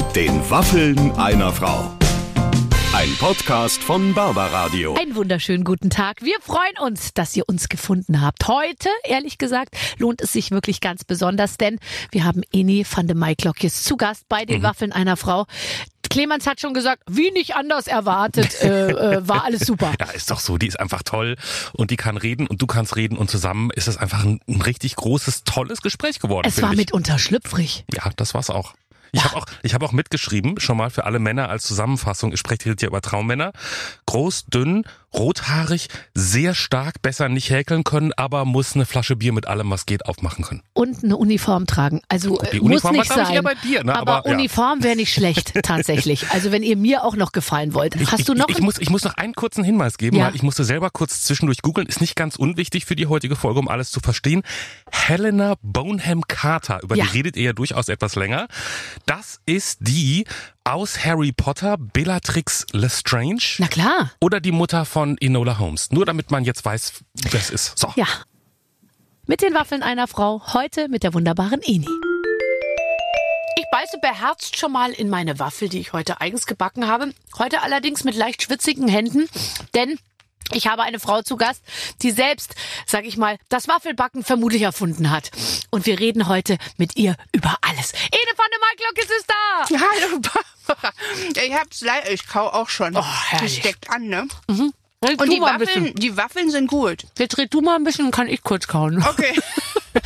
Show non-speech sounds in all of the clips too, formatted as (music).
Mit den Waffeln einer Frau. Ein Podcast von Barbaradio. Einen wunderschönen guten Tag. Wir freuen uns, dass ihr uns gefunden habt. Heute, ehrlich gesagt, lohnt es sich wirklich ganz besonders, denn wir haben Eni van de Maiklokjes zu Gast bei den Waffeln einer Frau. Clemens hat schon gesagt, wie nicht anders erwartet, äh, äh, war alles super. (laughs) Ja, ist doch so. Die ist einfach toll und die kann reden und du kannst reden und zusammen ist es einfach ein, ein richtig großes, tolles Gespräch geworden. Es war ich. mitunter schlüpfrig. Ja, das war's auch. Ich habe auch, ich habe auch mitgeschrieben, schon mal für alle Männer als Zusammenfassung. Ich spreche hier über Traummänner. Groß, dünn, rothaarig, sehr stark, besser nicht häkeln können, aber muss eine Flasche Bier mit allem, was geht, aufmachen können. Und eine Uniform tragen. Also äh, Die muss Uniform war, nicht sein. eher bei dir, ne? Aber, Aber, ja. Uniform wäre nicht schlecht, (laughs) tatsächlich. Also wenn ihr mir auch noch gefallen wollt. Hast ich, du noch Ich, ich, muss, ich muss noch einen kurzen Hinweis geben, Ja. weil ich musste selber kurz zwischendurch googeln. Ist nicht ganz unwichtig für die heutige Folge, um alles zu verstehen. Helena Bonham Carter, über Ja. die redet ihr ja durchaus etwas länger. Das ist die aus Harry Potter, Bellatrix Lestrange. Na klar. Oder die Mutter von Enola Holmes. Nur damit man jetzt weiß, wer es ist. So. Ja. Mit den Waffeln einer Frau. Heute mit der wunderbaren Eni. Ich beiße beherzt schon mal in meine Waffel, die ich heute eigens gebacken habe. Heute allerdings mit leicht schwitzigen Händen, denn ich habe eine Frau zu Gast, die selbst, sag ich mal, das Waffelbacken vermutlich erfunden hat. Und wir reden heute mit ihr über alles. Ene van der Maiklock ist da! Hallo Barbara. Ich hab's leider, ich kau auch schon. Oh, herrlich. das steckt an, ne? Red Und die Waffeln, die Waffeln sind gut. Jetzt red du mal ein bisschen, kann ich kurz kauen. Okay. (laughs) (laughs)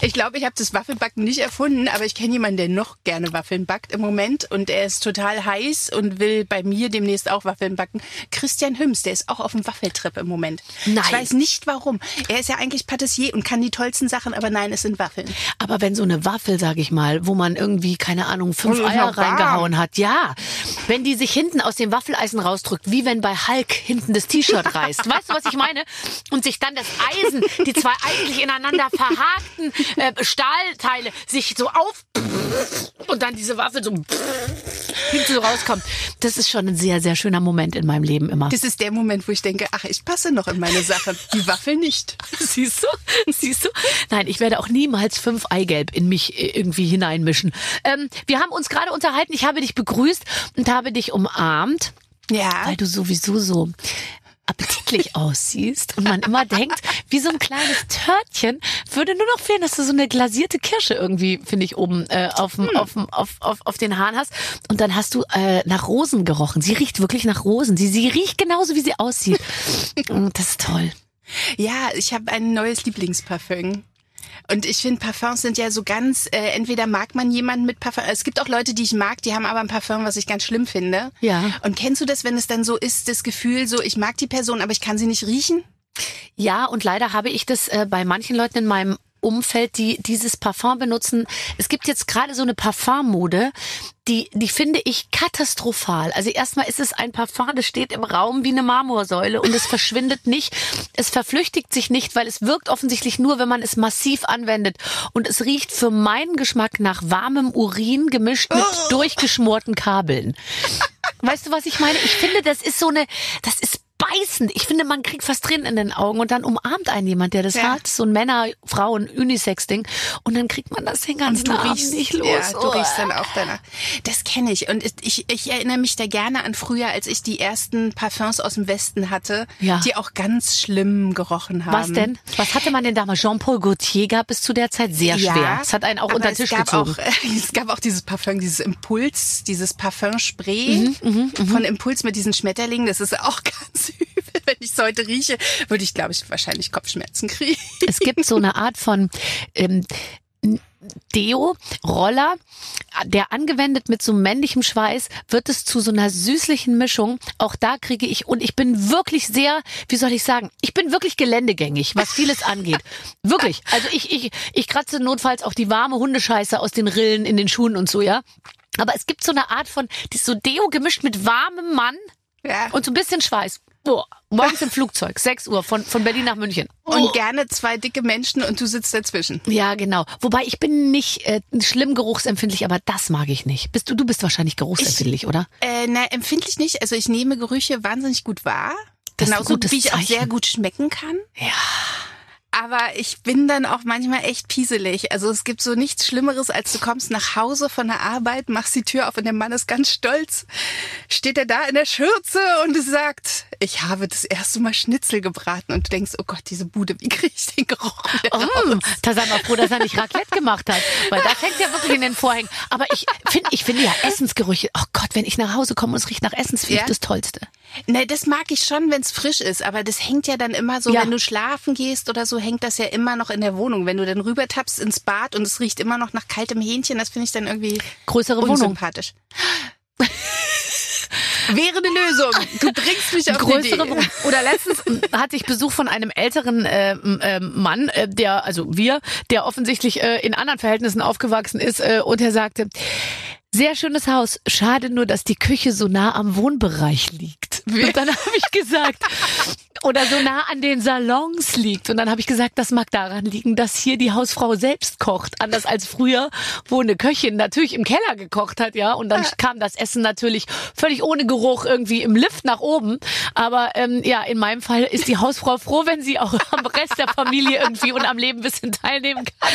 Ich glaube, ich habe das Waffelbacken nicht erfunden, aber ich kenne jemanden, der noch gerne Waffeln backt im Moment und er ist total heiß und will bei mir demnächst auch Waffeln backen. Christian Hüms, der ist auch auf dem Waffeltrip im Moment. Nein. Ich weiß nicht warum. Er ist ja eigentlich Patissier und kann die tollsten Sachen, aber nein, es sind Waffeln. Aber wenn so eine Waffel, sag ich mal, wo man irgendwie, keine Ahnung, fünf Eier warm. reingehauen hat, ja. Wenn die sich hinten aus dem Waffeleisen rausdrückt, wie wenn bei Hulk hinten das T-Shirt reißt. Weißt du, was ich meine? Und sich dann das Eisen, die zwei eigentlich ineinander verhakten äh, Stahlteile, sich so auf und dann diese Waffel so hinten so rauskommt. Das ist schon ein sehr, sehr schöner Moment in meinem Leben immer. Das ist der Moment, wo ich denke, ach, ich passe noch in meine Sache. Die Waffel nicht. (laughs) Siehst du? Siehst du? Nein, ich werde auch niemals fünf Eigelb in mich äh, irgendwie hineinmischen. Ähm, wir haben uns gerade unterhalten. Ich habe dich begrüßt und habe dich umarmt, Ja. weil du sowieso so appetitlich (laughs) aussiehst und man immer denkt, wie so ein kleines Törtchen, würde nur noch fehlen, dass du so eine glasierte Kirsche irgendwie, finde ich, oben äh, auf, dem, auf, dem, auf, auf, auf den Haaren hast. Und dann hast du äh, nach Rosen gerochen. Sie riecht wirklich nach Rosen. Sie, sie riecht genauso, wie sie aussieht. (laughs) Und das ist toll. Ja, ich habe ein neues Lieblingsparfüm. Und ich finde, Parfums sind ja so ganz, äh, entweder mag man jemanden mit Parfum, es gibt auch Leute, die ich mag, die haben aber ein Parfum, was ich ganz schlimm finde. Ja. Und kennst du das, wenn es dann so ist, das Gefühl, so ich mag die Person, aber ich kann sie nicht riechen? Ja, und leider habe ich das äh, bei manchen Leuten in meinem Umfeld, die dieses Parfum benutzen. Es gibt jetzt gerade so eine Parfummode, die, die finde ich katastrophal. Also erstmal ist es ein Parfum, das steht im Raum wie eine Marmorsäule und es verschwindet nicht. Es verflüchtigt sich nicht, weil es wirkt offensichtlich nur, wenn man es massiv anwendet. Und es riecht für meinen Geschmack nach warmem Urin gemischt mit durchgeschmorten Kabeln. Weißt du, was ich meine? Ich finde, das ist so eine, das ist beißend. Ich finde, man kriegt fast Tränen in den Augen und dann umarmt einen jemand, der das Ja. hat. So ein Männer, Frauen, Unisex-Ding. Und dann kriegt man das den ganzen Abend riechst, nicht los. ja, du Oh. riechst dann auch danach. Das kenne ich. Und ich, ich erinnere mich da gerne an früher, als ich die ersten Parfums aus dem Westen hatte, Ja. die auch ganz schlimm gerochen haben. Was denn? Was hatte man denn damals? Jean-Paul Gaultier gab es zu der Zeit sehr schwer. Es hat einen auch unter den Tisch es gab gezogen. Auch, (laughs) es gab auch dieses Parfum, dieses Impuls, dieses Parfumspray Mhm, von Impuls mit diesen Schmetterlingen. Das ist auch (laughs) ganz übel. (laughs) Wenn ich es heute rieche, würde ich, glaube ich, wahrscheinlich Kopfschmerzen kriegen. Es gibt so eine Art von ähm, Deo, Roller, der angewendet mit so männlichem Schweiß, wird es zu so einer süßlichen Mischung. Auch da kriege ich, und ich bin wirklich sehr, wie soll ich sagen, ich bin wirklich geländegängig, was vieles angeht. Wirklich. Also ich, ich, ich kratze notfalls auch die warme Hundescheiße aus den Rillen in den Schuhen und so, ja. Aber es gibt so eine Art von, die ist so Deo gemischt mit warmem Mann Ja. und so ein bisschen Schweiß. Boah, morgens im Flugzeug, (laughs) 6 Uhr von, von Berlin nach München. Und gerne zwei dicke Menschen und du sitzt dazwischen. Ja, genau. Wobei ich bin nicht äh, schlimm geruchsempfindlich, aber das mag ich nicht. Bist du, du bist wahrscheinlich geruchsempfindlich, oder? Äh, na, empfindlich nicht. Also ich nehme Gerüche wahnsinnig gut wahr. Das Genauso wie ich auch sehr gut schmecken kann. Ja. Aber ich bin dann auch manchmal echt pieselig. Also es gibt so nichts Schlimmeres, als du kommst nach Hause von der Arbeit, machst die Tür auf und der Mann ist ganz stolz. Steht er da in der Schürze und sagt, ich habe das erste Mal Schnitzel gebraten. Und du denkst, oh Gott, diese Bude, wie kriege ich den Geruch wieder Oh, raus? da sei mal froh, dass er nicht Raclette gemacht hat, weil das hängt ja wirklich in den Vorhängen. Aber ich finde, ich finde ja Essensgerüche. Oh Gott, wenn ich nach Hause komme und es riecht nach Essen, das finde ich Ja? das Tollste. Ne, das mag ich schon, wenn es frisch ist, aber das hängt ja dann immer so, Ja. wenn du schlafen gehst oder so, hängt das ja immer noch in der Wohnung. Wenn du dann rüber tappst ins Bad und es riecht immer noch nach kaltem Hähnchen, das finde ich dann irgendwie Größere Wohnung. unsympathisch. (laughs) Wäre eine Lösung. Du bringst mich auf größere Idee. Wohnung. Oder letztens (laughs) hatte ich Besuch von einem älteren äh, äh, Mann, äh, der, also wir, der offensichtlich äh, in anderen Verhältnissen aufgewachsen ist äh, und er sagte, sehr schönes Haus, schade nur, dass die Küche so nah am Wohnbereich liegt. (laughs) Und dann habe ich gesagt, oder so nah an den Salons liegt. Und dann habe ich gesagt, das mag daran liegen, dass hier die Hausfrau selbst kocht. Anders als früher, wo eine Köchin natürlich im Keller gekocht hat, ja. Und dann kam das Essen natürlich völlig ohne Geruch irgendwie im Lift nach oben. Aber ähm, ja, in meinem Fall ist die Hausfrau froh, wenn sie auch am Rest der Familie irgendwie und am Leben ein bisschen teilnehmen kann.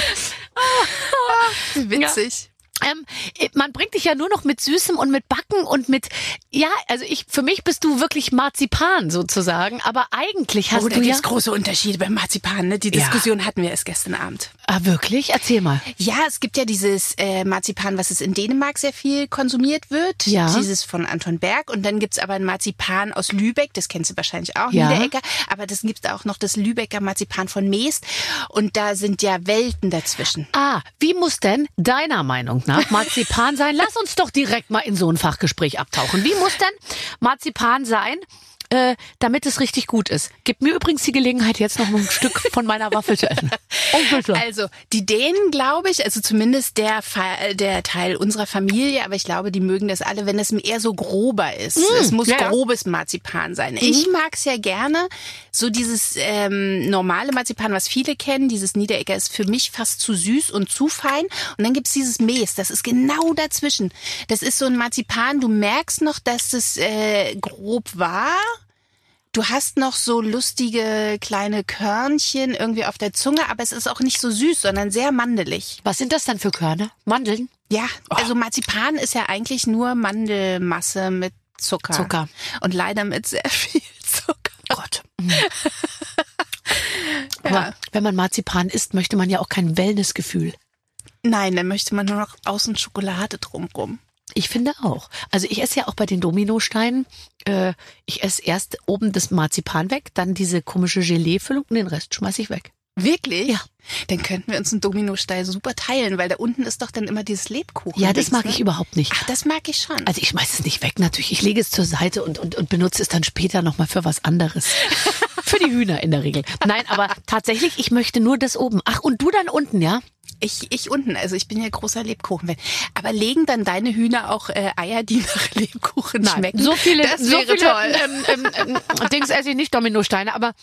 (laughs) Witzig. Ähm, man bringt dich ja nur noch mit Süßem und mit Backen und mit, ja, also ich, für mich bist du wirklich Marzipan sozusagen, aber eigentlich hast Oh, da du ja, gibt's große Unterschiede beim Marzipan. Ne? Die Ja. Diskussion hatten wir erst gestern Abend. Ah, wirklich? Erzähl mal. Ja, es gibt ja dieses äh, Marzipan, was es in Dänemark sehr viel konsumiert wird. Ja. Dieses von Anton Berg. Und dann gibt's aber ein Marzipan aus Lübeck, das kennst du wahrscheinlich auch, Ja. Niederegger. Aber das gibt's auch noch das Lübecker Marzipan von Meest. Und da sind ja Welten dazwischen. Ah, wie muss denn deiner Meinung nach Marzipan sein? Lass uns doch direkt mal in so ein Fachgespräch abtauchen. Wie muss denn Marzipan sein? Äh, damit es richtig gut ist. Gib mir übrigens die Gelegenheit, jetzt noch ein Stück von meiner Waffel zu essen. (laughs) Also die Dänen, glaube ich, also zumindest der, Fa- der Teil unserer Familie, aber ich glaube, die mögen das alle, wenn es eher so grober ist. es muss ja, grobes Marzipan sein. Ich mag es ja gerne. So dieses ähm, normale Marzipan, was viele kennen, dieses Niederegger ist für mich fast zu süß und zu fein. Und dann gibt's dieses Mees, das ist genau dazwischen. Das ist so ein Marzipan, du merkst noch, dass es äh, grob war. Du hast noch so lustige kleine Körnchen irgendwie auf der Zunge, aber es ist auch nicht so süß, sondern sehr mandelig. Was sind das dann für Körner? Mandeln? Ja, also Marzipan ist ja eigentlich nur Mandelmasse mit Zucker. Zucker. Und leider mit sehr (laughs) viel Zucker. Gott. (laughs) Aber wenn man Marzipan isst, möchte man ja auch kein Wellnessgefühl. Nein, dann möchte man nur noch außen Schokolade drumrum. Ich finde auch. Also ich esse ja auch bei den Dominosteinen, äh, ich esse erst oben das Marzipan weg, dann diese komische Gelee-Füllung und den Rest schmeiß ich weg. Wirklich? Ja. Dann könnten wir uns einen Dominostein super teilen, weil da unten ist doch dann immer dieses Lebkuchen. Ja, das mag ich überhaupt nicht. Ach, das mag ich schon. Also ich schmeiß es nicht weg natürlich. Ich lege es zur Seite und, und, und benutze es dann später nochmal für was anderes. (laughs) für die Hühner in der Regel. Nein, aber tatsächlich, ich möchte nur das oben. Ach, und du dann unten, ja? Ich, ich unten, also ich bin ja großer Lebkuchen-Fan. Aber legen dann deine Hühner auch äh, Eier, die nach Lebkuchen schmecken? So viele, das so wäre viele toll. Ähm, ähm, ähm, Dings esse ich nicht Dominosteine, aber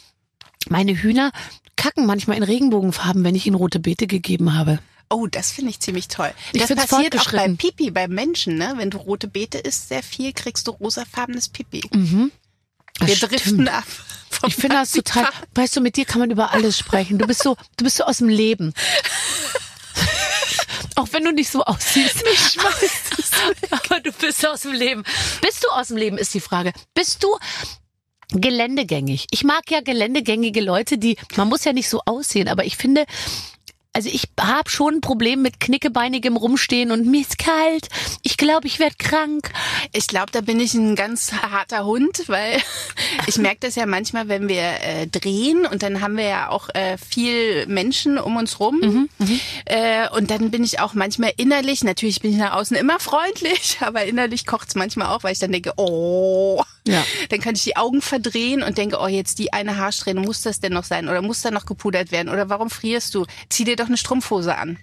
meine Hühner kacken manchmal in Regenbogenfarben, wenn ich ihnen rote Beete gegeben habe. Oh, das finde ich ziemlich toll. Ich das passiert auch bei fortgeschritten. Pipi, beim Menschen, ne? Wenn du rote Beete isst, sehr viel, kriegst du rosafarbenes Pipi. Das Wir stimmt. driften ab. vom Ich finde das total, weißt du, mit dir kann man über alles sprechen. Du bist so, du bist so aus dem Leben. Auch wenn du nicht so aussiehst. (laughs) (laughs) Aber du bist aus dem Leben. Bist du aus dem Leben, ist die Frage. Bist du geländegängig? Ich mag ja geländegängige Leute, die, man muss ja nicht so aussehen, aber ich finde, also ich habe schon ein Problem mit knickebeinigem Rumstehen und mir ist kalt. Ich glaube, ich werde krank. Ich glaube, da bin ich ein ganz harter Hund, weil (laughs) ich merke das ja manchmal, wenn wir äh, drehen und dann haben wir ja auch äh, viel Menschen um uns rum. äh, und dann bin ich auch manchmal innerlich, natürlich bin ich nach außen immer freundlich, (laughs) aber innerlich kocht's manchmal auch, weil ich dann denke, oh, Ja. dann kann ich die Augen verdrehen und denke, oh, jetzt die eine Haarsträhne, muss das denn noch sein? Oder muss da noch gepudert werden? Oder warum frierst du? Zieh dir doch eine Strumpfhose an.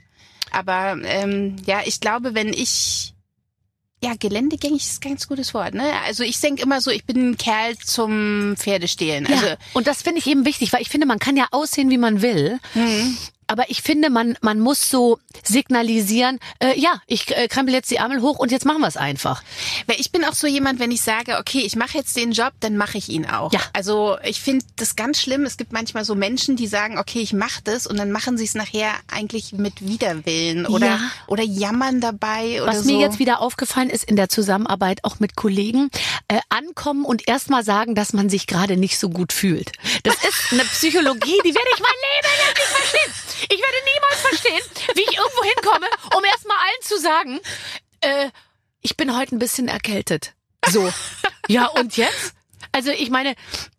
Aber ähm, ja, ich glaube, wenn ich ja, geländegängig ist ein ganz gutes Wort, ne? Also ich denke immer so, ich bin ein Kerl zum Pferdestehlen. Also ja. Und das finde ich eben wichtig, weil ich finde, man kann ja aussehen, wie man will. Aber ich finde, man, man muss so signalisieren, äh, ja, ich äh, krempel jetzt die Ärmel hoch und jetzt machen wir es einfach. Weil ich bin auch so jemand, wenn ich sage, okay, ich mache jetzt den Job, dann mache ich ihn auch. Ja. Also ich finde das ganz schlimm. Es gibt manchmal so Menschen, die sagen, okay, ich mache das und dann machen sie es nachher eigentlich mit Widerwillen oder, Ja. oder jammern dabei oder Was so. mir jetzt wieder aufgefallen ist in der Zusammenarbeit auch mit Kollegen, äh, ankommen und erstmal sagen, dass man sich gerade nicht so gut fühlt. Das ist eine Psychologie, die werde ich mein Leben lang nicht verstehen. Ich werde niemals verstehen, wie ich irgendwo hinkomme, um erstmal allen zu sagen, äh, ich bin heute ein bisschen erkältet. So. Ja, und jetzt? Also ich meine,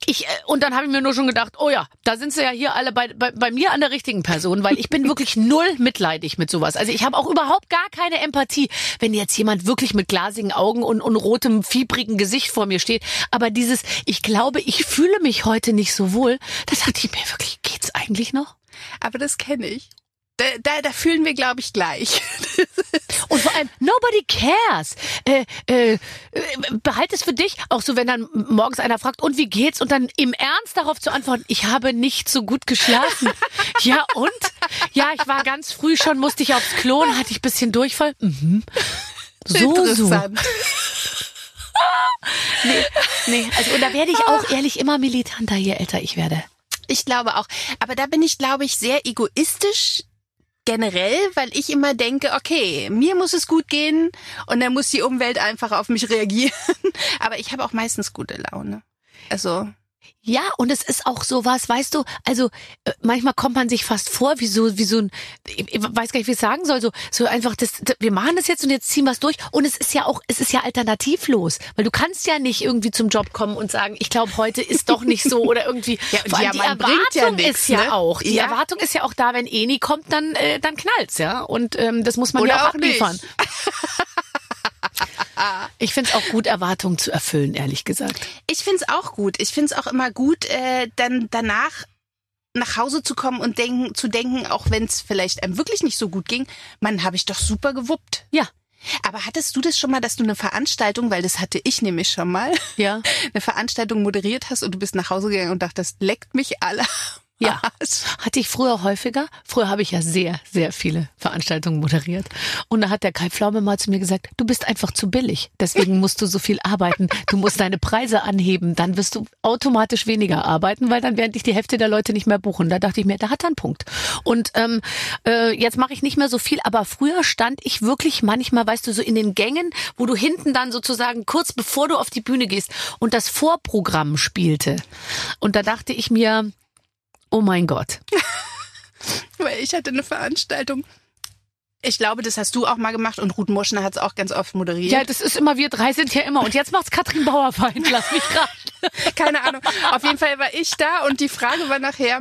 ich äh, und dann habe ich mir nur schon gedacht, oh ja, da sind sie ja hier alle bei, bei, bei mir an der richtigen Person, weil ich bin wirklich null mitleidig mit sowas. Also ich habe auch überhaupt gar keine Empathie, wenn jetzt jemand wirklich mit glasigen Augen und, und rotem, fiebrigen Gesicht vor mir steht. Aber dieses, ich glaube, ich fühle mich heute nicht so wohl, da dachte ich mir wirklich, geht's eigentlich noch? Aber das kenne ich. Da, da, da fühlen wir, glaube ich, gleich. (laughs) Und vor allem, nobody cares. Äh, äh, behalt es für dich, auch so, wenn dann morgens einer fragt, und wie geht's? Und dann im Ernst darauf zu antworten, ich habe nicht so gut geschlafen. (laughs) ja, und? Ja, ich war ganz früh schon, musste ich aufs Klo und hatte ich bisschen Durchfall. Mhm. So, so. Interessant. (laughs) Nee, also, und da werde ich auch ehrlich immer militanter, je älter ich werde. Ich glaube auch. Aber da bin ich, glaube ich, sehr egoistisch generell, weil ich immer denke, okay, mir muss es gut gehen und dann muss die Umwelt einfach auf mich reagieren. (laughs) Aber ich habe auch meistens gute Laune. Also, Ja, und es ist auch sowas, weißt du, also äh, manchmal kommt man sich fast vor wie so, wie so ein, ich ich weiß gar nicht, wie ich es sagen soll, so, so einfach, das, das, wir machen das jetzt und jetzt ziehen wir es durch. Und es ist ja auch, es ist ja alternativlos, weil du kannst ja nicht irgendwie zum Job kommen und sagen, ich glaube, heute ist doch nicht so oder irgendwie. (laughs) Ja, und Vor allem ja, man bringt ja nix, ist ja ne? auch, die Ja. Erwartung ist ja auch da, wenn Eni kommt, dann, äh, dann knallt's, ja. Und ähm, das muss man Oder ja auch auch abliefern. (laughs) (laughs) Ich finde es auch gut, Erwartungen zu erfüllen, ehrlich gesagt. ich find's auch gut. Ich find's auch immer gut, äh, dann danach nach Hause zu kommen und denken, zu denken, auch wenn es vielleicht einem wirklich nicht so gut ging, man habe ich doch super gewuppt. Ja, Aber hattest du das schon mal, dass du eine Veranstaltung, weil das hatte ich nämlich schon mal, ja. (laughs) eine Veranstaltung moderiert hast und du bist nach Hause gegangen und dachtest, leckt mich alle. Ja, hatte ich früher häufiger. Früher habe ich ja sehr, sehr viele Veranstaltungen moderiert. Und da hat der Kai Pflaume mal zu mir gesagt, du bist einfach zu billig. Deswegen (laughs) musst du so viel arbeiten. Du musst deine Preise anheben. Dann wirst du automatisch weniger arbeiten, weil dann werden dich die Hälfte der Leute nicht mehr buchen. Da dachte ich mir, da hat er einen Punkt. Und ähm, äh, jetzt mache ich nicht mehr so viel. Aber früher stand ich wirklich manchmal, weißt du, so in den Gängen, wo du hinten dann sozusagen kurz bevor du auf die Bühne gehst und das Vorprogramm spielte. Und da dachte ich mir, oh mein Gott. (laughs) Weil ich hatte eine Veranstaltung. Ich glaube, das hast du auch mal gemacht und Ruth Moschner hat es auch ganz oft moderiert. Ja, das ist immer, wir drei sind ja immer. Und jetzt macht's Katrin Bauerfeind. Lass mich (laughs) raten. Keine Ahnung. Auf jeden Fall war ich da und die Frage war nachher,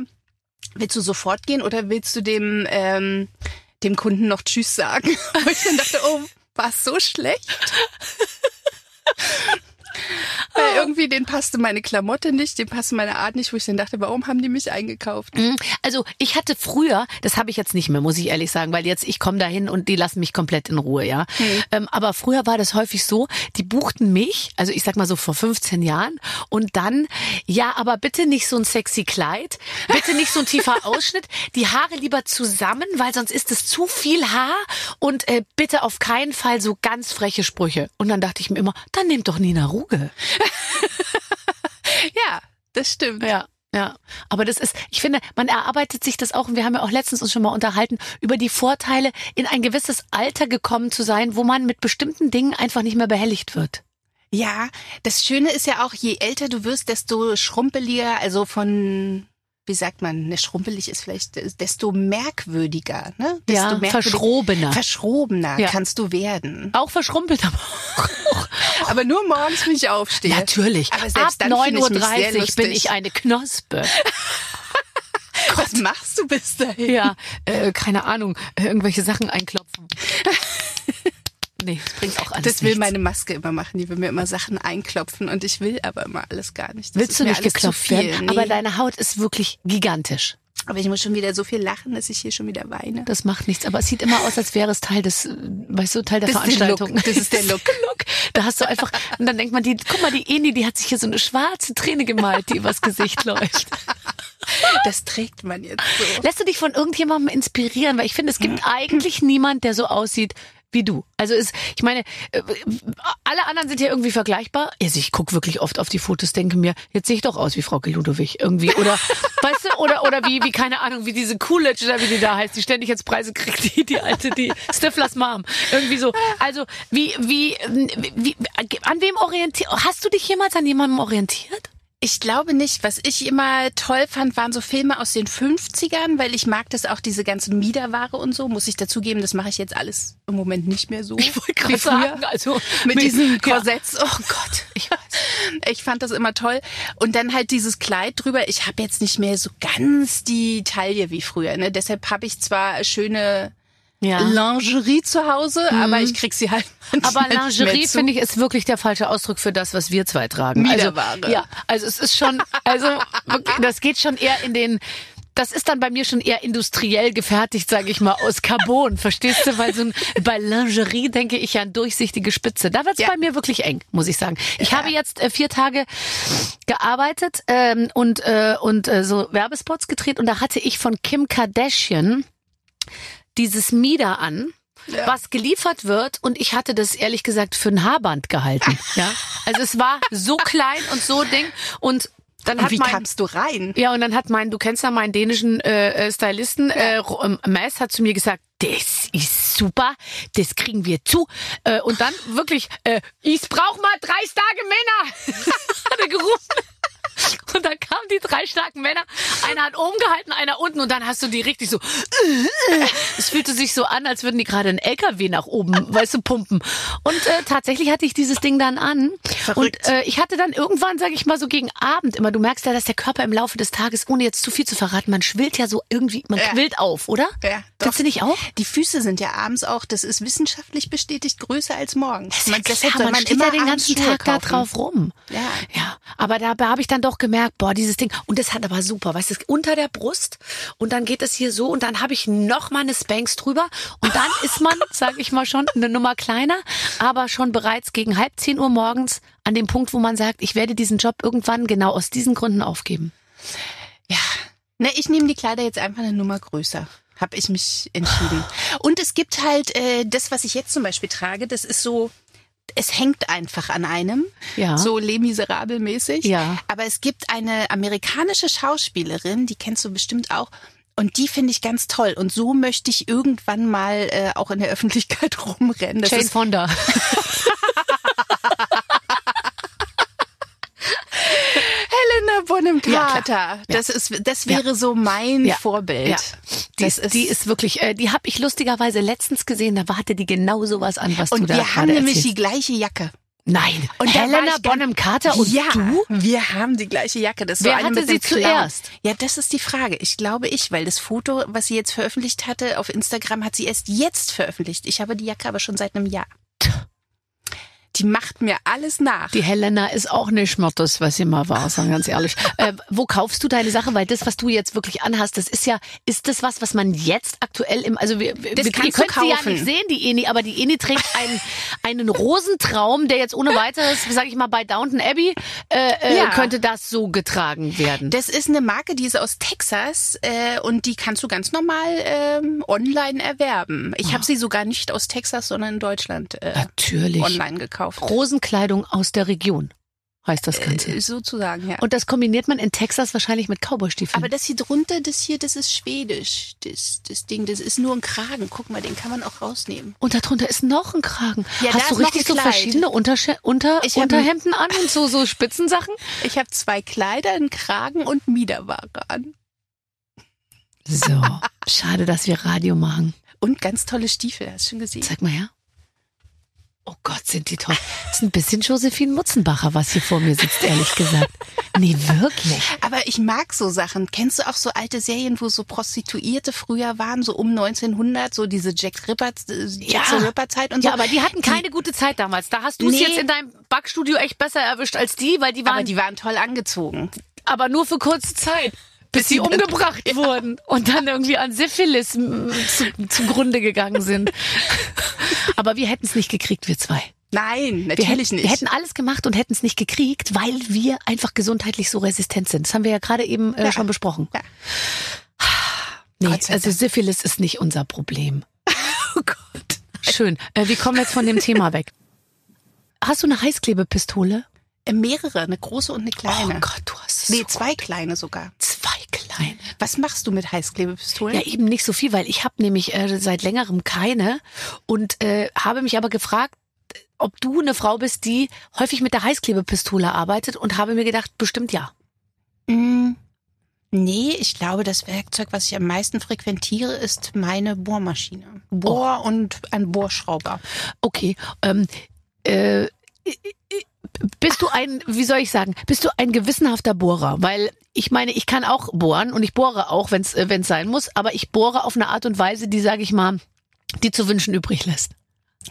willst du sofort gehen oder willst du dem, ähm, dem Kunden noch Tschüss sagen? (laughs) Und ich dann dachte, oh, war es so schlecht? Weil irgendwie denen passte meine Klamotte nicht, dem passte meine Art nicht, wo ich dann dachte, warum haben die mich eingekauft? Mhm. Also ich hatte früher, das habe ich jetzt nicht mehr, muss ich ehrlich sagen, weil jetzt ich komme dahin und die lassen mich komplett in Ruhe, ja. Ähm, aber früher war das häufig so, die buchten mich, also ich sag mal so vor 15 Jahren und dann, ja, aber bitte nicht so ein sexy Kleid, bitte nicht so ein tiefer (laughs) Ausschnitt, die Haare lieber zusammen, weil sonst ist es zu viel Haar und äh, bitte auf keinen Fall so ganz freche Sprüche. Und dann dachte ich mir immer, dann nehmt doch Nina Ruge. (laughs) Ja, das stimmt. Ja. Ja, aber das ist, ich finde, man erarbeitet sich das auch, und wir haben ja auch letztens uns schon mal unterhalten, über die Vorteile, in ein gewisses Alter gekommen zu sein, wo man mit bestimmten Dingen einfach nicht mehr behelligt wird. Ja, das Schöne ist ja auch, je älter du wirst, desto schrumpeliger, also von, wie sagt man, ne, schrumpelig ist vielleicht, desto merkwürdiger, ne? Desto Ja, merkwürdig- verschrobener. Verschrobener Ja. kannst du werden. Auch verschrumpelt, aber Aber nur morgens, wenn ich aufstehe. natürlich. Aber Ab selbst sehr 9.30 Uhr bin ich eine Knospe. (laughs) Was machst du bis dahin? Ja, äh, keine Ahnung, äh, irgendwelche Sachen einklopfen. (laughs) Nee, das bringt auch alles Das will nichts. meine Maske immer machen. Die will mir immer Sachen einklopfen und ich will aber immer alles gar nicht. Das Willst ist du nicht alles geklopft werden? Nee. Aber deine Haut ist wirklich gigantisch. aber ich muss schon wieder so viel lachen, dass ich hier schon wieder weine. Das macht nichts, aber es sieht immer aus, als wäre es Teil des, äh, weißt du, Teil der Das ist der Veranstaltung. Look. Das ist der (laughs) Look. Da hast du einfach, und dann denkt man, die, guck mal, die Eni, die hat sich hier so eine schwarze Träne gemalt, die übers Gesicht läuft. (laughs) Das trägt man jetzt so. Lässt du dich von irgendjemandem inspirieren? Weil ich finde, es gibt eigentlich niemand, der so aussieht wie du. Also ist, ich meine, äh, alle anderen sind ja irgendwie vergleichbar. Also ich gucke wirklich oft auf die Fotos, denke mir, jetzt sehe ich doch aus wie Frau Ludowig irgendwie. Oder (laughs) weißt du, oder oder wie, wie, keine Ahnung, wie diese Coolidge oder wie die da heißt, die ständig jetzt Preise kriegt, die, die alte, die (laughs) Stiflers Mom. Irgendwie so. Also, wie, wie, wie, an wem orientiert, hast du dich jemals an jemandem orientiert? Ich glaube nicht. Was ich immer toll fand, waren so Filme aus den 50ern, weil ich mag das auch, diese ganzen Miederware und so. Muss ich dazugeben, das mache ich jetzt alles im Moment nicht mehr so. (laughs) Ich wollte gerade sagen, also mit, mit- diesen ja. Korsetts. Oh Gott, ich weiß. Ich fand das immer toll. Und dann halt dieses Kleid drüber. Ich habe jetzt nicht mehr so ganz die Taille wie früher. Ne? Deshalb habe ich zwar schöne Ja. Lingerie zu Hause, aber ich krieg sie halt (laughs) Aber Lingerie finde ich ist wirklich der falsche Ausdruck für das, was wir zwei tragen. Miederware. Also, ja, also es ist schon, also das geht schon eher in den. Das ist dann bei mir schon eher industriell gefertigt, sage ich mal, aus Carbon, verstehst du? Weil so ein, bei Lingerie denke ich ja an durchsichtige Spitze. Da wird's Ja. bei mir wirklich eng, muss ich sagen. Ich habe jetzt äh, vier Tage gearbeitet ähm, und äh, und äh, so Werbespots gedreht und da hatte ich von Kim Kardashian dieses Mieder an, was geliefert wird und ich hatte das ehrlich gesagt für ein Haarband gehalten. (laughs) Ja, also es war so klein und so Ding und dann Und hat wie mein kamst du rein? ja und dann hat mein, du kennst ja meinen dänischen äh, äh, Stylisten, äh, Ro- ähm, Maes hat zu mir gesagt, das ist super, das kriegen wir zu. Äh, und dann wirklich, äh, ich brauch mal drei starke Männer, (laughs) hat er gerufen. (laughs) Und dann kamen die drei starken Männer. Einer hat oben gehalten, einer unten. Und dann hast du die richtig so. (laughs) Es fühlte sich so an, als würden die gerade einen LKW nach oben, weißt du, pumpen. Und äh, tatsächlich hatte ich dieses Ding dann an. Verrückt. Und äh, ich hatte dann irgendwann, sage ich mal, so gegen Abend immer. Du merkst ja, dass der Körper im Laufe des Tages, ohne jetzt zu viel zu verraten, man schwillt ja so irgendwie, man Ja. quillt auf, oder? Ja, Findest du nicht auch? Die Füße sind ja abends auch, das ist wissenschaftlich bestätigt, größer als morgens. Das ist ja deshalb klar, soll man steht ja den ganzen Schuhe Tag da kaufen. drauf rum. Ja. Ja, aber dabei habe ich dann doch gemerkt, boah, dieses Ding. Und das hat aber super, weißt du, unter der Brust und dann geht es hier so und dann habe ich noch mal eine Spanx drüber und dann (laughs) ist man, sag ich mal schon, eine Nummer kleiner, aber schon bereits gegen halb zehn Uhr morgens an dem Punkt, wo man sagt, ich werde diesen Job irgendwann genau aus diesen Gründen aufgeben. Ja. Ne, ich nehme die Kleider jetzt einfach eine Nummer größer. Hab ich mich entschieden. Und es gibt halt äh, das, was ich jetzt zum Beispiel trage, das ist so, es hängt einfach an einem. Ja. So Les Miserables mäßig. Ja. Aber es gibt eine amerikanische Schauspielerin, die kennst du bestimmt auch. Und die finde ich ganz toll. Und so möchte ich irgendwann mal äh, auch in der Öffentlichkeit (laughs) rumrennen. Das Jane ist Fonda. (laughs) Helena Bonham Ja, Carter. klar. das ist, das wäre so mein Ja. Vorbild. Ja. Die, Das ist, die ist wirklich, äh, die habe ich lustigerweise letztens gesehen, da hatte die genau sowas an, was du Und da wir haben nämlich erzählst. die gleiche Jacke. Nein. Und Helena Bonham Carter und ja, du? wir haben die gleiche Jacke. Das Wer hatte sie zuerst? Ja, das ist die Frage. Ich glaube ich, weil das Foto, was sie jetzt veröffentlicht hatte auf Instagram, hat sie erst jetzt veröffentlicht. Ich habe die Jacke aber schon seit einem Jahr. Die macht mir alles nach. Die Helena ist auch nicht mehr das, was sie mal war, sagen ganz ehrlich. (laughs) äh, wo kaufst du deine Sache? Weil das, was du jetzt wirklich anhast, das ist ja, ist das was, was man jetzt aktuell im, also wir, wir Das ihr kannst könnt du sie ja nicht sehen, die Eni, aber die Eni trägt einen, (laughs) einen Rosentraum, der jetzt ohne weiteres, sag ich mal, bei Downton Abbey, äh, äh, Ja. könnte das so getragen werden. Das ist eine Marke, die ist aus Texas äh, und die kannst du ganz normal ähm, online erwerben. Ich habe sie sogar nicht aus Texas, sondern in Deutschland äh, Natürlich. online gekauft. Rosenkleidung aus der Region heißt das Ganze. Äh, sozusagen, ja. Und das kombiniert man in Texas wahrscheinlich mit Cowboystiefeln. Aber das hier drunter, das hier, das ist schwedisch. Das, das Ding, das ist nur ein Kragen. Guck mal, den kann man auch rausnehmen. Und darunter ist noch ein Kragen. Ja, Hast du richtig so verschiedene Untersche unter Ich Unterhemden an und so, so (laughs) Spitzensachen? Ich habe zwei Kleider, einen Kragen und Miederware an. So. (laughs) Schade, dass wir Radio machen. Und ganz tolle Stiefel, hast du schon gesehen? Zeig mal her. Oh Gott, sind die toll. Das ist ein bisschen Josephine Mutzenbacher, was hier vor mir sitzt, ehrlich gesagt. Nee, wirklich. Aber ich mag so Sachen. Kennst du auch so alte Serien, wo so Prostituierte früher waren, so um 1900, so diese Jack Ripper, äh, the Ripper Zeit und so? Ja, aber die hatten keine gute Zeit damals. Da hast du es Nee. jetzt in deinem Backstudio echt besser erwischt als die, weil die waren aber die waren toll angezogen. aber nur für kurze Zeit, bis sie (laughs) umgebracht wurden und dann irgendwie an Syphilis zu, zugrunde gegangen sind. (laughs) aber wir hätten es nicht gekriegt, wir zwei. Nein, Wir natürlich hätten, nicht. wir hätten alles gemacht und hätten es nicht gekriegt, weil wir einfach gesundheitlich so resistent sind. Das haben wir ja gerade eben äh, Ja. schon besprochen. Ja. Nee, also. Syphilis ist nicht unser Problem. (laughs) oh Gott. Schön. Äh, wir kommen jetzt von dem Thema weg. Hast du eine Heißklebepistole? Äh, Mehrere, eine große und eine kleine. Oh Gott, du hast es nee, so zwei gut. kleine sogar. Zwei kleine. Was machst du mit Heißklebepistolen? Ja, eben nicht so viel, weil ich habe nämlich äh, seit längerem keine und äh, habe mich aber gefragt, ob du eine Frau bist, die häufig mit der Heißklebepistole arbeitet und habe mir gedacht, bestimmt ja. Mm, Nee, ich glaube, das Werkzeug, was ich am meisten frequentiere, ist meine Bohrmaschine. Bohr und ein Bohrschrauber. Okay. Ähm, äh, bist du ein, wie soll ich sagen, bist du ein gewissenhafter Bohrer? Weil ich meine, ich kann auch bohren und ich bohre auch, wenn es äh, sein muss, aber ich bohre auf eine Art und Weise, die, sage ich mal, die zu wünschen übrig lässt.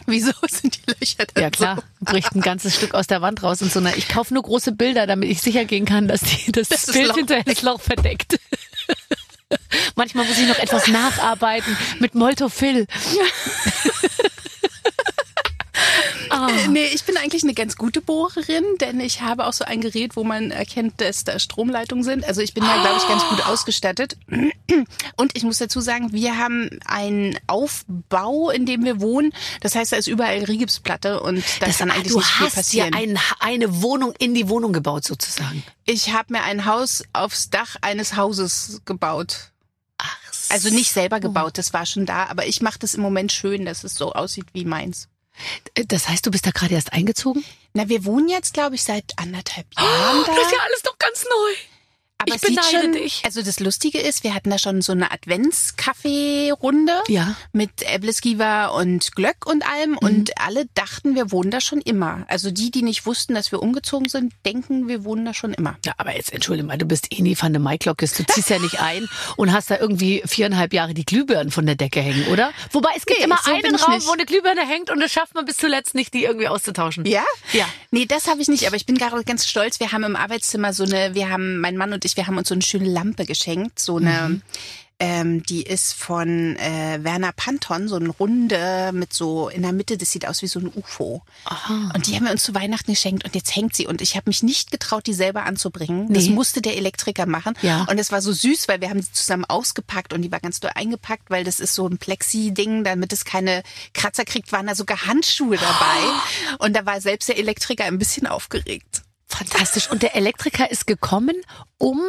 Wieso (laughs) sind die Löcher denn Ja klar, bricht ein ganzes Stück aus der Wand raus und so. Ich kaufe nur große Bilder, damit ich sicher gehen kann, dass die, das, Das Bild Loch hinterher das Loch verdeckt. (laughs) Manchmal muss ich noch etwas nacharbeiten mit Moltofil. Ah. (laughs) so? Nee, ich bin eigentlich eine ganz gute Bohrerin, denn ich habe auch so ein Gerät, wo man erkennt, dass da Stromleitungen sind. Also ich bin da, glaube ich, ganz gut ausgestattet. Und ich muss dazu sagen, wir haben einen Aufbau, in dem wir wohnen. Das heißt, da ist überall Rigipsplatte und da Das, kann eigentlich du nicht viel hast dir passieren. ein, eine Wohnung in die Wohnung gebaut sozusagen. Ich habe mir ein Haus aufs Dach eines Hauses gebaut. Ach Also nicht selber gebaut, das war schon da, aber ich mache das im Moment schön, dass es so aussieht wie meins. Das heißt, du bist da gerade erst eingezogen? Na, wir wohnen jetzt, glaube ich, seit anderthalb Jahren da. alles noch ganz neu. Aber ich beneide schon, dich. Also das Lustige ist, wir hatten da schon so eine Adventskaffee-Runde Ja. mit Äbleskiver und Glöck und allem Mhm. und alle dachten, wir wohnen da schon immer. Also die, die nicht wussten, dass wir umgezogen sind, denken, wir wohnen da schon immer. Ja, aber jetzt entschuldige mal, du bist eh nie van de Maiklockes, du ziehst ja nicht (laughs) ein und hast da irgendwie viereinhalb Jahre die Glühbirnen von der Decke hängen, oder? Wobei es gibt Nee, immer so einen Raum, nicht. wo eine Glühbirne hängt und es schafft man bis zuletzt nicht, die irgendwie auszutauschen. Ja? Ja. Nee, das habe ich nicht, aber ich bin gerade ganz stolz. Wir haben im Arbeitszimmer so eine, wir haben, mein Mann und ich, wir haben uns so eine schöne Lampe geschenkt. So eine, ähm, die ist von äh, Werner Panton, so eine runde mit so in der Mitte, das sieht aus wie so ein UFO. Aha. Und die haben wir uns zu Weihnachten geschenkt und jetzt hängt sie. Und ich habe mich nicht getraut, die selber anzubringen. Das Nee. musste der Elektriker machen. Ja. Und es war so süß, weil wir haben sie zusammen ausgepackt und die war ganz doll eingepackt, weil das ist so ein Plexi-Ding, damit es keine Kratzer kriegt, waren da sogar Handschuhe dabei. Und da war selbst der Elektriker ein bisschen aufgeregt. Fantastisch. Und der Elektriker ist gekommen, um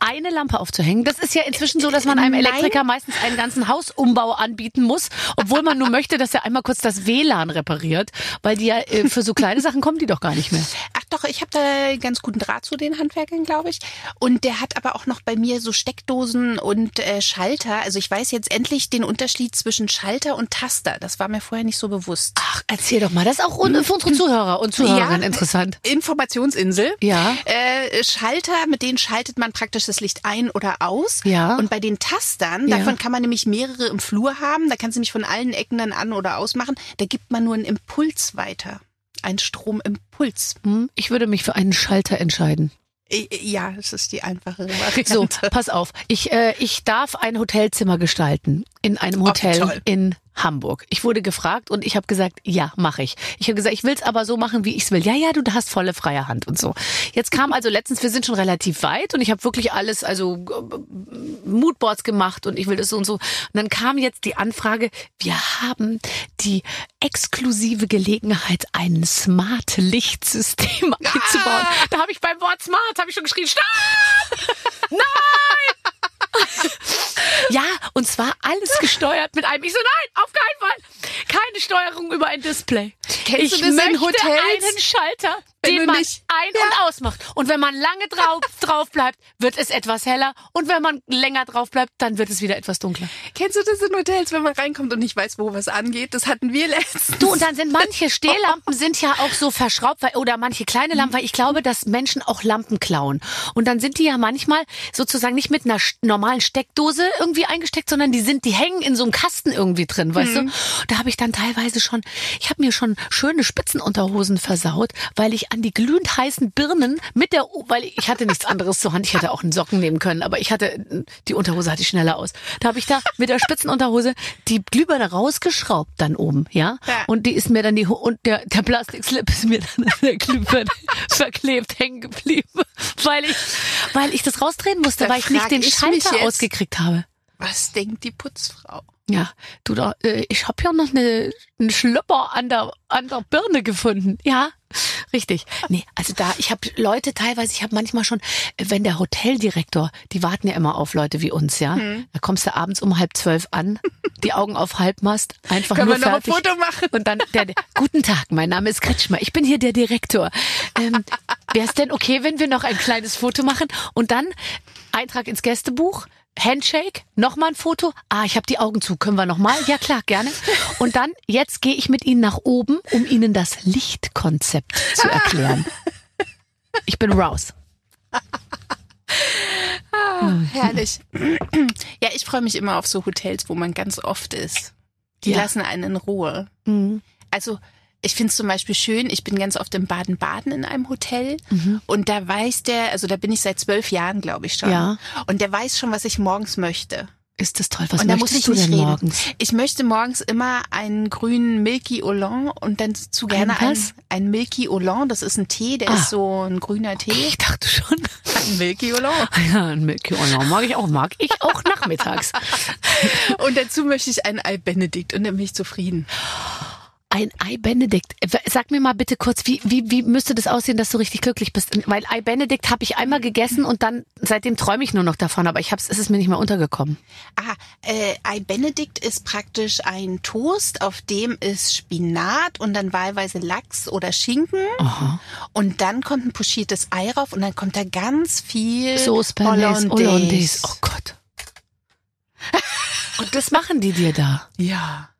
eine Lampe aufzuhängen. Das ist ja inzwischen so, dass man einem Nein. Elektriker meistens einen ganzen Hausumbau anbieten muss, obwohl man nur möchte, dass er einmal kurz das WLAN repariert, weil die ja äh, für so kleine Sachen kommen die doch gar nicht mehr. Ach doch, ich habe da ganz guten Draht zu den Handwerkern, glaube ich. Und der hat aber auch noch bei mir so Steckdosen und äh, Schalter. Also ich weiß jetzt endlich den Unterschied zwischen Schalter und Taster. Das war mir vorher nicht so bewusst. Ach, erzähl doch mal. Das ist auch für unsere Zuhörer und Zuhörerinnen interessant. Informationsinsel. Ja. Äh, Schalter, mit denen schaltet man praktisch das Licht ein oder aus. Ja. Und bei den Tastern, Ja. davon kann man nämlich mehrere im Flur haben. Da kannst du nämlich von allen Ecken dann an oder ausmachen. Da gibt man nur einen Impuls weiter. Ein Stromimpuls. Hm, Ich würde mich für einen Schalter entscheiden. Ja, das ist die einfachere (laughs) Variante. So, pass auf. Ich, äh, ich darf ein Hotelzimmer gestalten in einem Hotel toll. in Hamburg. Ich wurde gefragt und ich habe gesagt, ja, mache ich. Ich habe gesagt, ich will es aber so machen, wie ich es will. Ja, ja, du hast volle freie Hand und so. Jetzt kam also letztens, wir sind schon relativ weit und ich habe wirklich alles, also äh, Moodboards gemacht und ich will das so und so. Und dann kam jetzt die Anfrage, wir haben die exklusive Gelegenheit, ein smart Lichtsystem (laughs) einzubauen. Da habe ich beim Wort smart, habe ich schon geschrien, stopp! (laughs) Ja, und zwar alles gesteuert mit einem. Ich so, nein, auf keinen Fall. Keine Steuerung über ein Display. Kennst ich du das in möchte Hotels? einen Schalter, den man nicht- ein- und ausmacht. Und wenn man lange drauf, (laughs) drauf bleibt, wird es etwas heller. Und wenn man länger drauf bleibt, dann wird es wieder etwas dunkler. Kennst du das in Hotels, wenn man reinkommt und nicht weiß, wo was angeht? Das hatten wir letztens. Du, und dann sind manche (laughs) Stehlampen sind ja auch so verschraubt, weil, oder manche kleine Lampen, weil ich glaube, dass Menschen auch Lampen klauen. Und dann sind die ja manchmal sozusagen nicht mit einer normalen Steckdose irgendwie eingesteckt, sondern die sind, die hängen in so einem Kasten irgendwie drin, weißt Mhm. du? Da habe ich dann teilweise schon, ich habe mir schon schöne Spitzenunterhosen versaut, weil ich an die glühend heißen Birnen mit der, weil ich hatte nichts anderes zur Hand. Ich hätte auch einen Socken nehmen können, aber ich hatte, die Unterhose hatte ich schneller aus. Da habe ich da mit der Spitzenunterhose die Glühbirne rausgeschraubt dann oben, ja? Ja. Und die ist mir dann die, und der, der Plastikslip ist mir dann an der Glühbirne (laughs) verklebt hängen geblieben, weil ich, weil ich das rausdrehen musste, Da weil ich nicht den Schalter ausgekriegt habe. Was denkt die Putzfrau? Ja, du da, äh, ich habe ja noch eine, einen Schlöpper an der, an der Birne gefunden. Ja, richtig. Nee, also da, ich habe Leute teilweise, ich habe manchmal schon, wenn der Hoteldirektor, die warten ja immer auf Leute wie uns, ja. Hm. Da kommst du abends um halb zwölf an, die Augen auf Halbmast, einfach Können nur wir noch ein. Foto machen? Und dann der, der Guten Tag, mein Name ist Kretschmer, ich bin hier der Direktor. Ähm, Wäre es denn okay, wenn wir noch ein kleines Foto machen und dann Eintrag ins Gästebuch? Handshake, nochmal ein Foto. Ah, ich habe die Augen zu. Können wir nochmal? Ja klar, gerne. Und dann, jetzt gehe ich mit Ihnen nach oben, um Ihnen das Lichtkonzept zu erklären. Ich bin raus. Herrlich. Ja, ich freue mich immer auf so Hotels, wo man ganz oft ist. Die Ja. lassen einen in Ruhe. Mhm. Also ich finde es zum Beispiel schön, ich bin ganz oft in Baden-Baden in einem Hotel und da weiß der, also da bin ich seit zwölf Jahren, glaube ich schon. Ja. Und der weiß schon, was ich morgens möchte. Ist das toll. Was und da muss möchtest ich du nicht denn reden. morgens? Ich möchte morgens immer einen grünen Milky Oolong und dann zu gerne Ein ein, Milky Oolong. Das ist ein Tee, der Ah. ist so ein grüner Tee. Ich dachte schon. (laughs) Ein Milky Oolong. (laughs) Ja, ein Milky Oolong mag ich auch. Mag ich auch nachmittags. (laughs) Und dazu möchte ich einen Ei Benedikt und dann bin ich zufrieden. Ein Ei Benedikt. Sag mir mal bitte kurz, wie, wie, wie müsste das aussehen, dass du richtig glücklich bist? Weil Ei Benedikt habe ich einmal gegessen und dann seitdem träume ich nur noch davon, aber ich hab's, es ist mir nicht mehr untergekommen. Ah, äh, Ei Benedikt ist praktisch ein Toast, auf dem ist Spinat und dann wahlweise Lachs oder Schinken. Aha. Und dann kommt ein pochiertes Ei rauf und dann kommt da ganz viel Sauce Hollandaise. Hollandaise. Oh Gott. (laughs) Und das machen die dir da. Ja.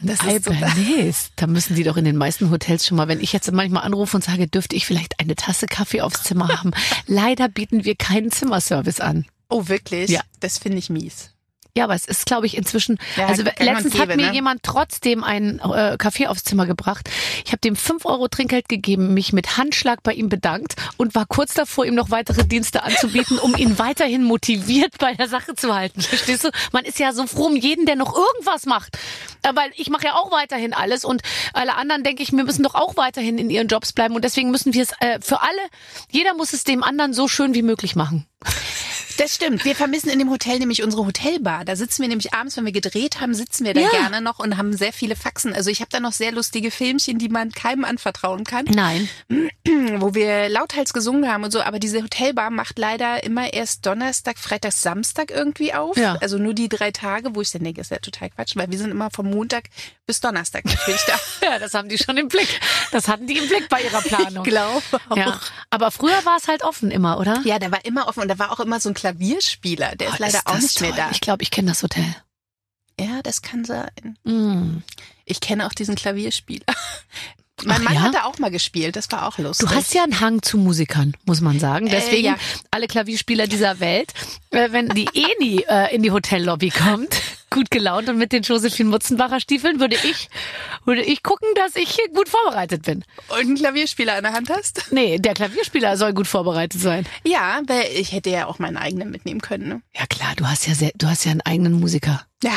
Das Bernays. Da müssen die doch in den meisten Hotels schon mal, wenn ich jetzt manchmal anrufe und sage, dürfte ich vielleicht eine Tasse Kaffee aufs Zimmer haben. (laughs) Leider bieten wir keinen Zimmerservice an. oh, wirklich? Ja. Das finde ich mies. Ja, aber es ist, glaube ich, inzwischen. Ja, also letztens hat mir ne? jemand trotzdem einen äh, Kaffee aufs Zimmer gebracht. Ich habe dem fünf Euro Trinkgeld gegeben, mich mit Handschlag bei ihm bedankt und war kurz davor, ihm noch weitere Dienste anzubieten, um ihn weiterhin motiviert bei der Sache zu halten. Verstehst du? Man ist ja so froh um jeden, der noch irgendwas macht. Äh, Weil ich mache ja auch weiterhin alles und alle anderen denke ich, wir müssen doch auch weiterhin in ihren Jobs bleiben und deswegen müssen wir es äh, für alle, jeder muss es dem anderen so schön wie möglich machen. Das stimmt. Wir vermissen in dem Hotel nämlich unsere Hotelbar. Da sitzen wir nämlich abends, wenn wir gedreht haben, sitzen wir da Ja. gerne noch und haben sehr viele Faxen. Also ich habe da noch sehr lustige Filmchen, die man keinem anvertrauen kann, Nein. (clears throat) wo wir lauthals gesungen haben und so. Aber diese Hotelbar macht leider immer erst Donnerstag, Freitag, Samstag irgendwie auf. Ja. Also nur die drei Tage, wo ich dann denke, ist ja total Quatsch, weil wir sind immer vom Montag bis Donnerstag natürlich da. (laughs) Ja, das haben die schon im Blick. Das hatten die im Blick bei ihrer Planung. glaube auch. Ja, aber früher war es halt offen immer, oder? Ja, der war immer offen und da war auch immer so ein Klavierspieler. Der ist Oh, leider auch das nicht mehr toll. da. Ich glaube, ich kenne das Hotel. Ja, das kann sein. Mm. Ich kenne auch diesen Klavierspieler. Mein Ach Mann ja? hat da auch mal gespielt, das war auch lustig. Du hast ja einen Hang zu Musikern, muss man sagen. Deswegen ja. alle Klavierspieler dieser Welt, äh, wenn die Eni äh, in die Hotellobby kommt, gut gelaunt und mit den Josephine Mutzenbacher Stiefeln, würde ich, würde ich gucken, dass ich hier gut vorbereitet bin. und einen Klavierspieler in der Hand hast? Nee, der Klavierspieler soll gut vorbereitet sein. Ja, weil ich hätte ja auch meinen eigenen mitnehmen können. Ne? Ja klar, du hast ja sehr, du hast ja einen eigenen Musiker. Ja.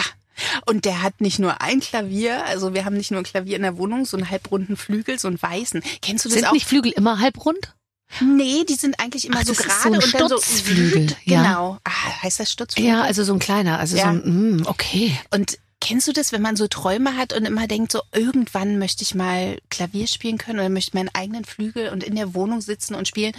Und der hat nicht nur ein Klavier, also wir haben nicht nur ein Klavier in der Wohnung, so einen halbrunden Flügel, so einen weißen. Kennst du das Sind auch? nicht Flügel immer halbrund? Nee, die sind eigentlich immer Ach, so gerade so und dann so Stutzflügel, ja. Genau. Ah, heißt das Stutzflügel? Ja, also so ein kleiner, also Ja. so ein, mm, okay. Und kennst du das, wenn man so Träume hat und immer denkt, so irgendwann möchte ich mal Klavier spielen können oder möchte meinen eigenen Flügel und in der Wohnung sitzen und spielen?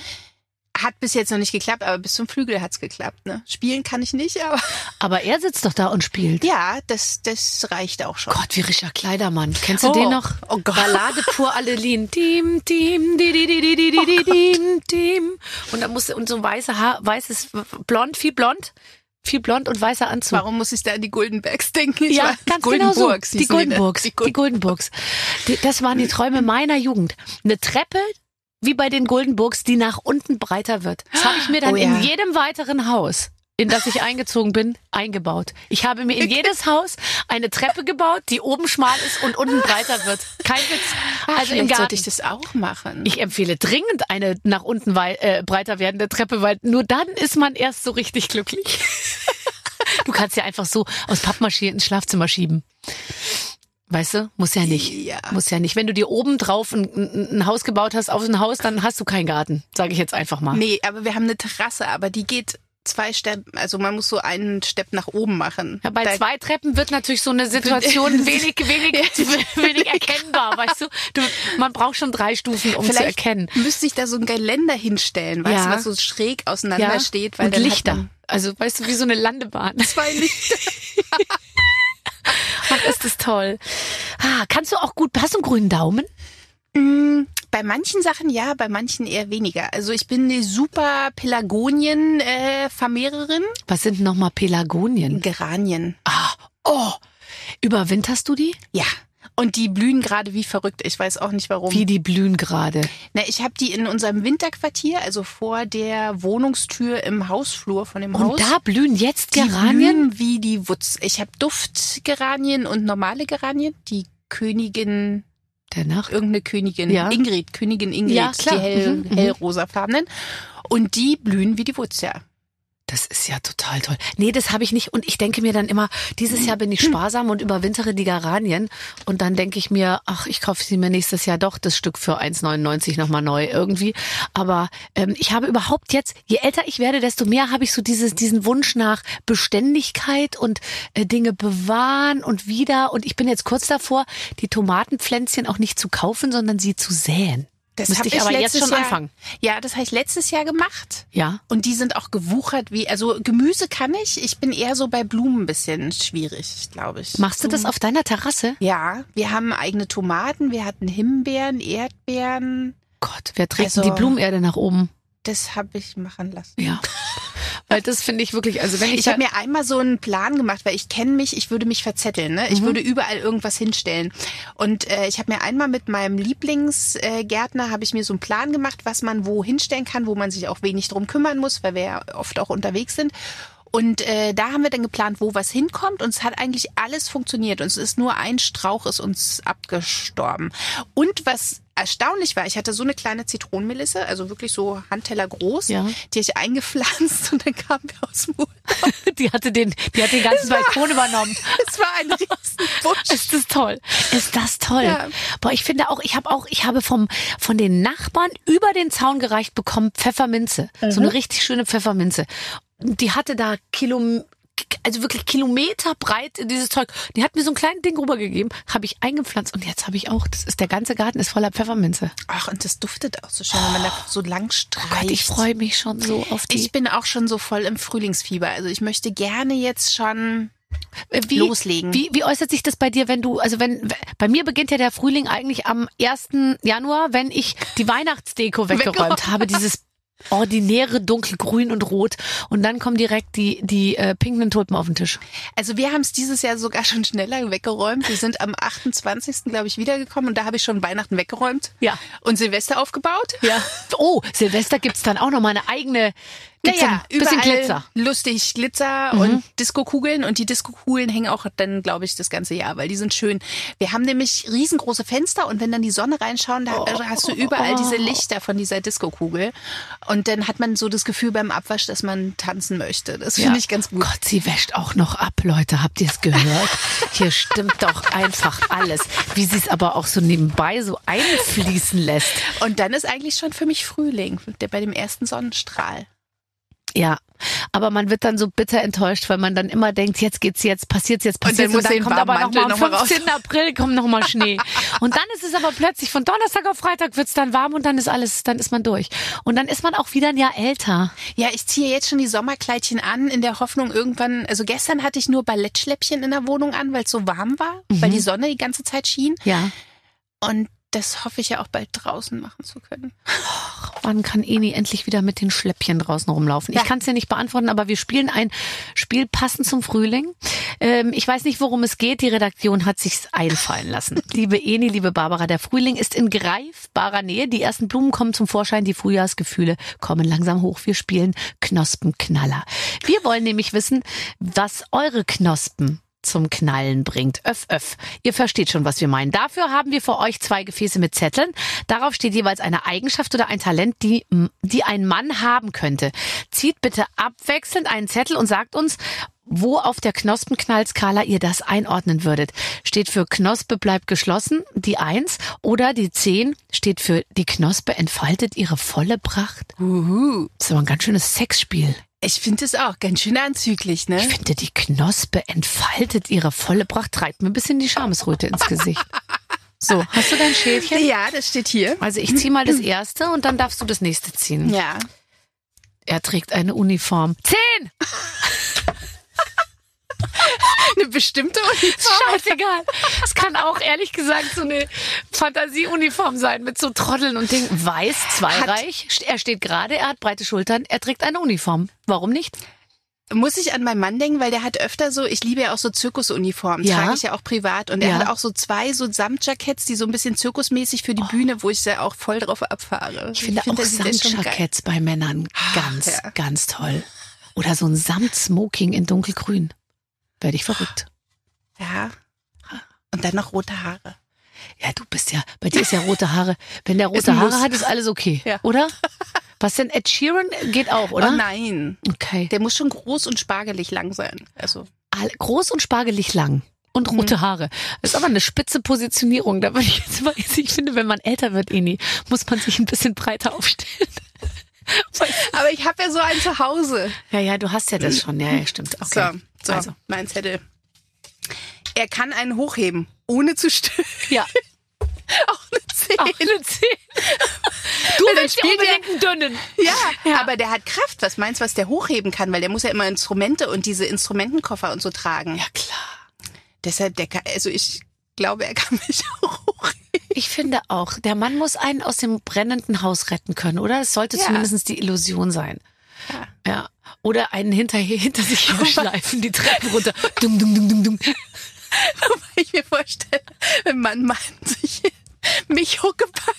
hat bis jetzt noch nicht geklappt, aber bis zum Flügel hat's geklappt. Ne? Spielen kann ich nicht, aber. (laughs) Aber er sitzt doch da und spielt. Ja, das, das reicht auch schon. Gott, wie Richard Kleidermann. Kennst du oh. den noch? Oh Gott. Ballade pur Adeline. Team, Team, di, di, di, di, di, di, oh di, di, Team, Team. Und da muss und so weiße Haar, weißes, blond, viel blond. Viel blond und weißer Anzug. Warum muss ich da an die Goldenbergs denken? Ich ja, weiß, ganz genau so. Die Goldenburgs. Die, Goldenburgs. Die Goldenburgs. Das waren die Träume meiner Jugend. Eine Treppe, wie bei den Goldenburgs, die nach unten breiter wird. Das habe ich mir dann Oh ja. in jedem weiteren Haus in das ich eingezogen bin, eingebaut. Ich habe mir in jedes Haus eine Treppe gebaut, die oben schmal ist und unten breiter wird. Kein Witz. Ach, Also im vielleicht Garten. sollte ich das auch machen. Ich empfehle dringend eine nach unten äh, breiter werdende Treppe, weil nur dann ist man erst so richtig glücklich. (laughs) du kannst ja einfach so aus Pappmaschine ins Schlafzimmer schieben. Weißt du? Muss ja nicht. Ja. Muss ja nicht. Wenn du dir oben drauf ein, ein, Haus gebaut hast auf ein Haus, dann hast du keinen Garten. Sage ich jetzt einfach mal. Nee, aber wir haben eine Terrasse, aber die geht zwei Steppen, also man muss so einen Step nach oben machen. Ja, bei Da- zwei Treppen wird natürlich so eine Situation (laughs) wenig, wenig, (laughs) wenig erkennbar, weißt du? du? Man braucht schon drei Stufen, um zu Vielleicht erkennen. müsste ich da so ein Geländer hinstellen, weißt Ja. du, was so schräg auseinander steht. Weil und Lichter. Also, weißt du, wie so eine Landebahn. Zwei Lichter. (laughs) Ach, ist das toll. Ah, kannst du auch gut, hast du einen grünen Daumen? Mm, Bei manchen Sachen ja, bei manchen eher weniger. Also ich bin eine super Pelagonien-Vermehrerin. Was sind nochmal Pelagonien? Geranien. Ah, oh, überwinterst du die? Ja. Und die blühen gerade wie verrückt. Ich weiß auch nicht warum. Wie die blühen gerade. Na, ich habe die in unserem Winterquartier, also vor der Wohnungstür im Hausflur von dem Und Haus. da blühen jetzt die Geranien? blühen wie die Wutz. Ich habe Duftgeranien und normale Geranien. Die Königin, Der Nacht. irgendeine Königin, Ja. Ingrid, Königin Ingrid, Ja, klar. die hell, Mhm, mhm. hellrosafarbenen. Und die blühen wie die Wutz, ja. Das ist ja total toll. Nee, das habe ich nicht. Und ich denke mir dann immer, dieses Jahr bin ich sparsam und überwintere die Geranien. Und dann denke ich mir, ach, ich kaufe sie mir nächstes Jahr doch das Stück für 1,99 nochmal neu irgendwie. Aber ähm, ich habe überhaupt jetzt, je älter ich werde, desto mehr habe ich so dieses, diesen Wunsch nach Beständigkeit und äh, Dinge bewahren und wieder. Und ich bin jetzt kurz davor, die Tomatenpflänzchen auch nicht zu kaufen, sondern sie zu säen. Das Müsste hab ich aber jetzt schon Jahr, anfangen. Ja, das habe ich letztes Jahr gemacht. Ja. Und die sind auch gewuchert wie, also Gemüse kann ich. Ich bin eher so bei Blumen ein bisschen schwierig, glaube ich. Machst du das auf deiner Terrasse? Ja, wir haben eigene Tomaten, wir hatten Himbeeren, Erdbeeren. Gott, wer trägt Also- denn die Blumenerde nach oben? Das habe ich machen lassen. Ja. (laughs) Weil das finde ich wirklich, also wenn ich, Ich habe mir einmal so einen Plan gemacht, weil ich kenne mich, ich würde mich verzetteln. Ne? Ich Mhm. würde überall irgendwas hinstellen. Und äh, ich habe mir einmal mit meinem Lieblingsgärtner habe ich mir so einen Plan gemacht, was man wo hinstellen kann, wo man sich auch wenig drum kümmern muss, weil wir ja oft auch unterwegs sind. Und äh, da haben wir dann geplant, wo was hinkommt. Und es hat eigentlich alles funktioniert. Und es ist nur ein Strauch ist uns abgestorben. Und was erstaunlich war, ich hatte so eine kleine Zitronenmelisse, also wirklich so Handteller groß, Ja. die ich eingepflanzt (laughs) und dann kamen wir aus dem Urlaub. (laughs) die hatte den, die hat den ganzen Balkon übernommen. (laughs) Es war ein Riesenbusch. Ist das toll? Ist das toll? Ja. Boah, ich finde auch, ich habe auch, ich habe vom von den Nachbarn über den Zaun gereicht bekommen Pfefferminze, so Mhm. eine richtig schöne Pfefferminze. Die hatte da Kilo, also wirklich Kilometer breit dieses Zeug. Die hat mir so ein kleines Ding rübergegeben, habe ich eingepflanzt und jetzt habe ich auch, das ist der ganze Garten ist voller Pfefferminze. Ach, und das duftet auch so schön, wenn man da so lang Oh streicht. Gott, ich freue mich schon so auf die. Ich bin auch schon so voll im Frühlingsfieber. Also ich möchte gerne jetzt schon Äh, wie, loslegen. Wie, wie äußert sich das bei dir, wenn du, also wenn, bei mir beginnt ja der Frühling eigentlich am 1. Januar, wenn ich die Weihnachtsdeko weggeräumt Weggeräumt. habe, dieses ordinäre dunkelgrün und rot und dann kommen direkt die die äh, pinken Tulpen auf den Tisch. Also wir haben es dieses Jahr sogar schon schneller weggeräumt. Wir sind am 28. glaube ich wiedergekommen und da habe ich schon Weihnachten weggeräumt. Ja. Und Silvester aufgebaut. Ja. Oh, Silvester gibt's dann auch noch mal eine eigene gibt's dann ein bisschen überall Glitzer. Mhm. Lustig Glitzer und Diskokugeln und die Diskokugeln hängen auch dann, glaube ich, das ganze Jahr, weil die sind schön. Wir haben nämlich riesengroße Fenster und wenn dann die Sonne reinschauen, da da hast du überall diese Lichter von dieser Diskokugel und dann hat man so das Gefühl beim Abwasch, dass man tanzen möchte. Das finde ich ganz gut. Gott, sie wäscht auch noch ab, Leute. Habt ihr es gehört? Hier stimmt doch einfach alles. Wie sie es aber auch so nebenbei so einfließen lässt. Und dann ist eigentlich schon für mich Frühling, der bei dem ersten Sonnenstrahl. Ja, aber man wird dann so bitter enttäuscht, weil man dann immer denkt, jetzt geht's jetzt, passiert's jetzt, Und dann passiert's muss den kommt aber noch Warmmantel mal am noch mal raus. 15. April kommt noch mal Schnee. (laughs) Und dann ist es aber plötzlich von Donnerstag auf Freitag wird's dann warm und dann ist alles, dann ist man durch. Und dann ist man auch wieder ein Jahr älter. Ja, ich ziehe jetzt schon die Sommerkleidchen an, in der Hoffnung irgendwann, also gestern hatte ich nur Ballettschläppchen in der Wohnung an, weil es so warm war, weil die Sonne die ganze Zeit schien. Ja. Und das hoffe ich ja auch bald draußen machen zu können. wann kann Eni endlich wieder mit den Schläppchen draußen rumlaufen? Ich Ja. kann es ja nicht beantworten, aber wir spielen ein Spiel passend zum Frühling. Ähm, ich weiß nicht, worum es geht. Die Redaktion hat sich's einfallen lassen. (laughs) liebe Eni, liebe Barbara, der Frühling ist in greifbarer Nähe. Die ersten Blumen kommen zum Vorschein, die Frühjahrsgefühle kommen langsam hoch. Wir spielen Knospenknaller. Wir wollen nämlich wissen, was eure Knospen zum Knallen bringt. Öff, öff. Ihr versteht schon, was wir meinen. Dafür haben wir für euch zwei Gefäße mit Zetteln. Darauf steht jeweils eine Eigenschaft oder ein Talent, die, die ein Mann haben könnte. Zieht bitte abwechselnd einen Zettel und sagt uns, wo auf der Knospenknallskala ihr das einordnen würdet. Steht für Knospe bleibt geschlossen, die Eins, oder die Zehn steht für die Knospe entfaltet ihre volle Pracht. Uhu. Das ist aber ein ganz schönes Sexspiel. Ich finde es auch ganz schön anzüglich, ne? Ich finde, die Knospe entfaltet ihre volle Pracht, treibt mir ein bisschen die Schamesröte ins Gesicht. So, hast du dein Schälchen? Ja, das steht hier. Also ich ziehe mal das erste und dann darfst du das nächste ziehen. Ja. Er trägt eine Uniform. Zehn! (laughs) Eine bestimmte Uniform. Scheißegal. Es kann auch ehrlich gesagt so eine Fantasieuniform sein mit so Trotteln und Dingen. Weiß, zweireich. Er steht gerade, er hat breite Schultern, er trägt eine Uniform. Warum nicht? Muss ich an meinen Mann denken, weil der hat öfter so, ich liebe ja auch so Zirkusuniformen, Ja. trage ich ja auch privat. Und er Ja. hat auch so zwei so Samtjacketts, die so ein bisschen zirkusmäßig für die Bühne, wo ich ja auch voll drauf abfahre. Ich finde find, auch der sieht echt schon geil. Samtjacketts bei Männern ganz, ja. ganz toll. Oder so ein Samtsmoking in dunkelgrün. Werde ich verrückt. Ja. Und dann noch rote Haare. Ja, du bist ja, bei dir ist ja rote Haare. Wenn der (laughs) rote ein Haare hat, ist alles okay, Ja. oder? Was denn Ed Sheeran geht auch, oder? Oh nein. Okay. Der muss schon groß und spargelig lang sein. Also. Groß und spargelig lang. Und rote Haare. Das ist aber eine spitze Positionierung. Da würde ich jetzt mal, ich finde, wenn man älter wird, Eni, muss man sich ein bisschen breiter aufstellen. (laughs) Aber ich habe ja so einen zu Hause. Ja, ja, du hast ja das schon. Ja, ja, stimmt. Okay. So, so Also, mein Zettel. Er kann einen hochheben, ohne zu stören. ja. (laughs) Auch eine 10. Auch eine 10. (laughs) Du Weil willst ja spielt unbedingt einen dünnen. Ja, aber der hat Kraft. Was meinst du, was der hochheben kann? Weil der muss ja immer Instrumente und diese Instrumentenkoffer und so tragen. Ja, klar. Deshalb, der kann, also ich glaube, er kann mich (laughs) auch hochheben. Ich finde auch, der Mann muss einen aus dem brennenden Haus retten können, oder? Es sollte Ja. zumindest die Illusion sein. Ja. Ja. Oder einen hinter, hinter sich herschleifen, die Treppen runter. (laughs) Dum, dum, dum, dum, dum. Weil ich mir vorstelle, wenn man meint, sich mich Huckepack.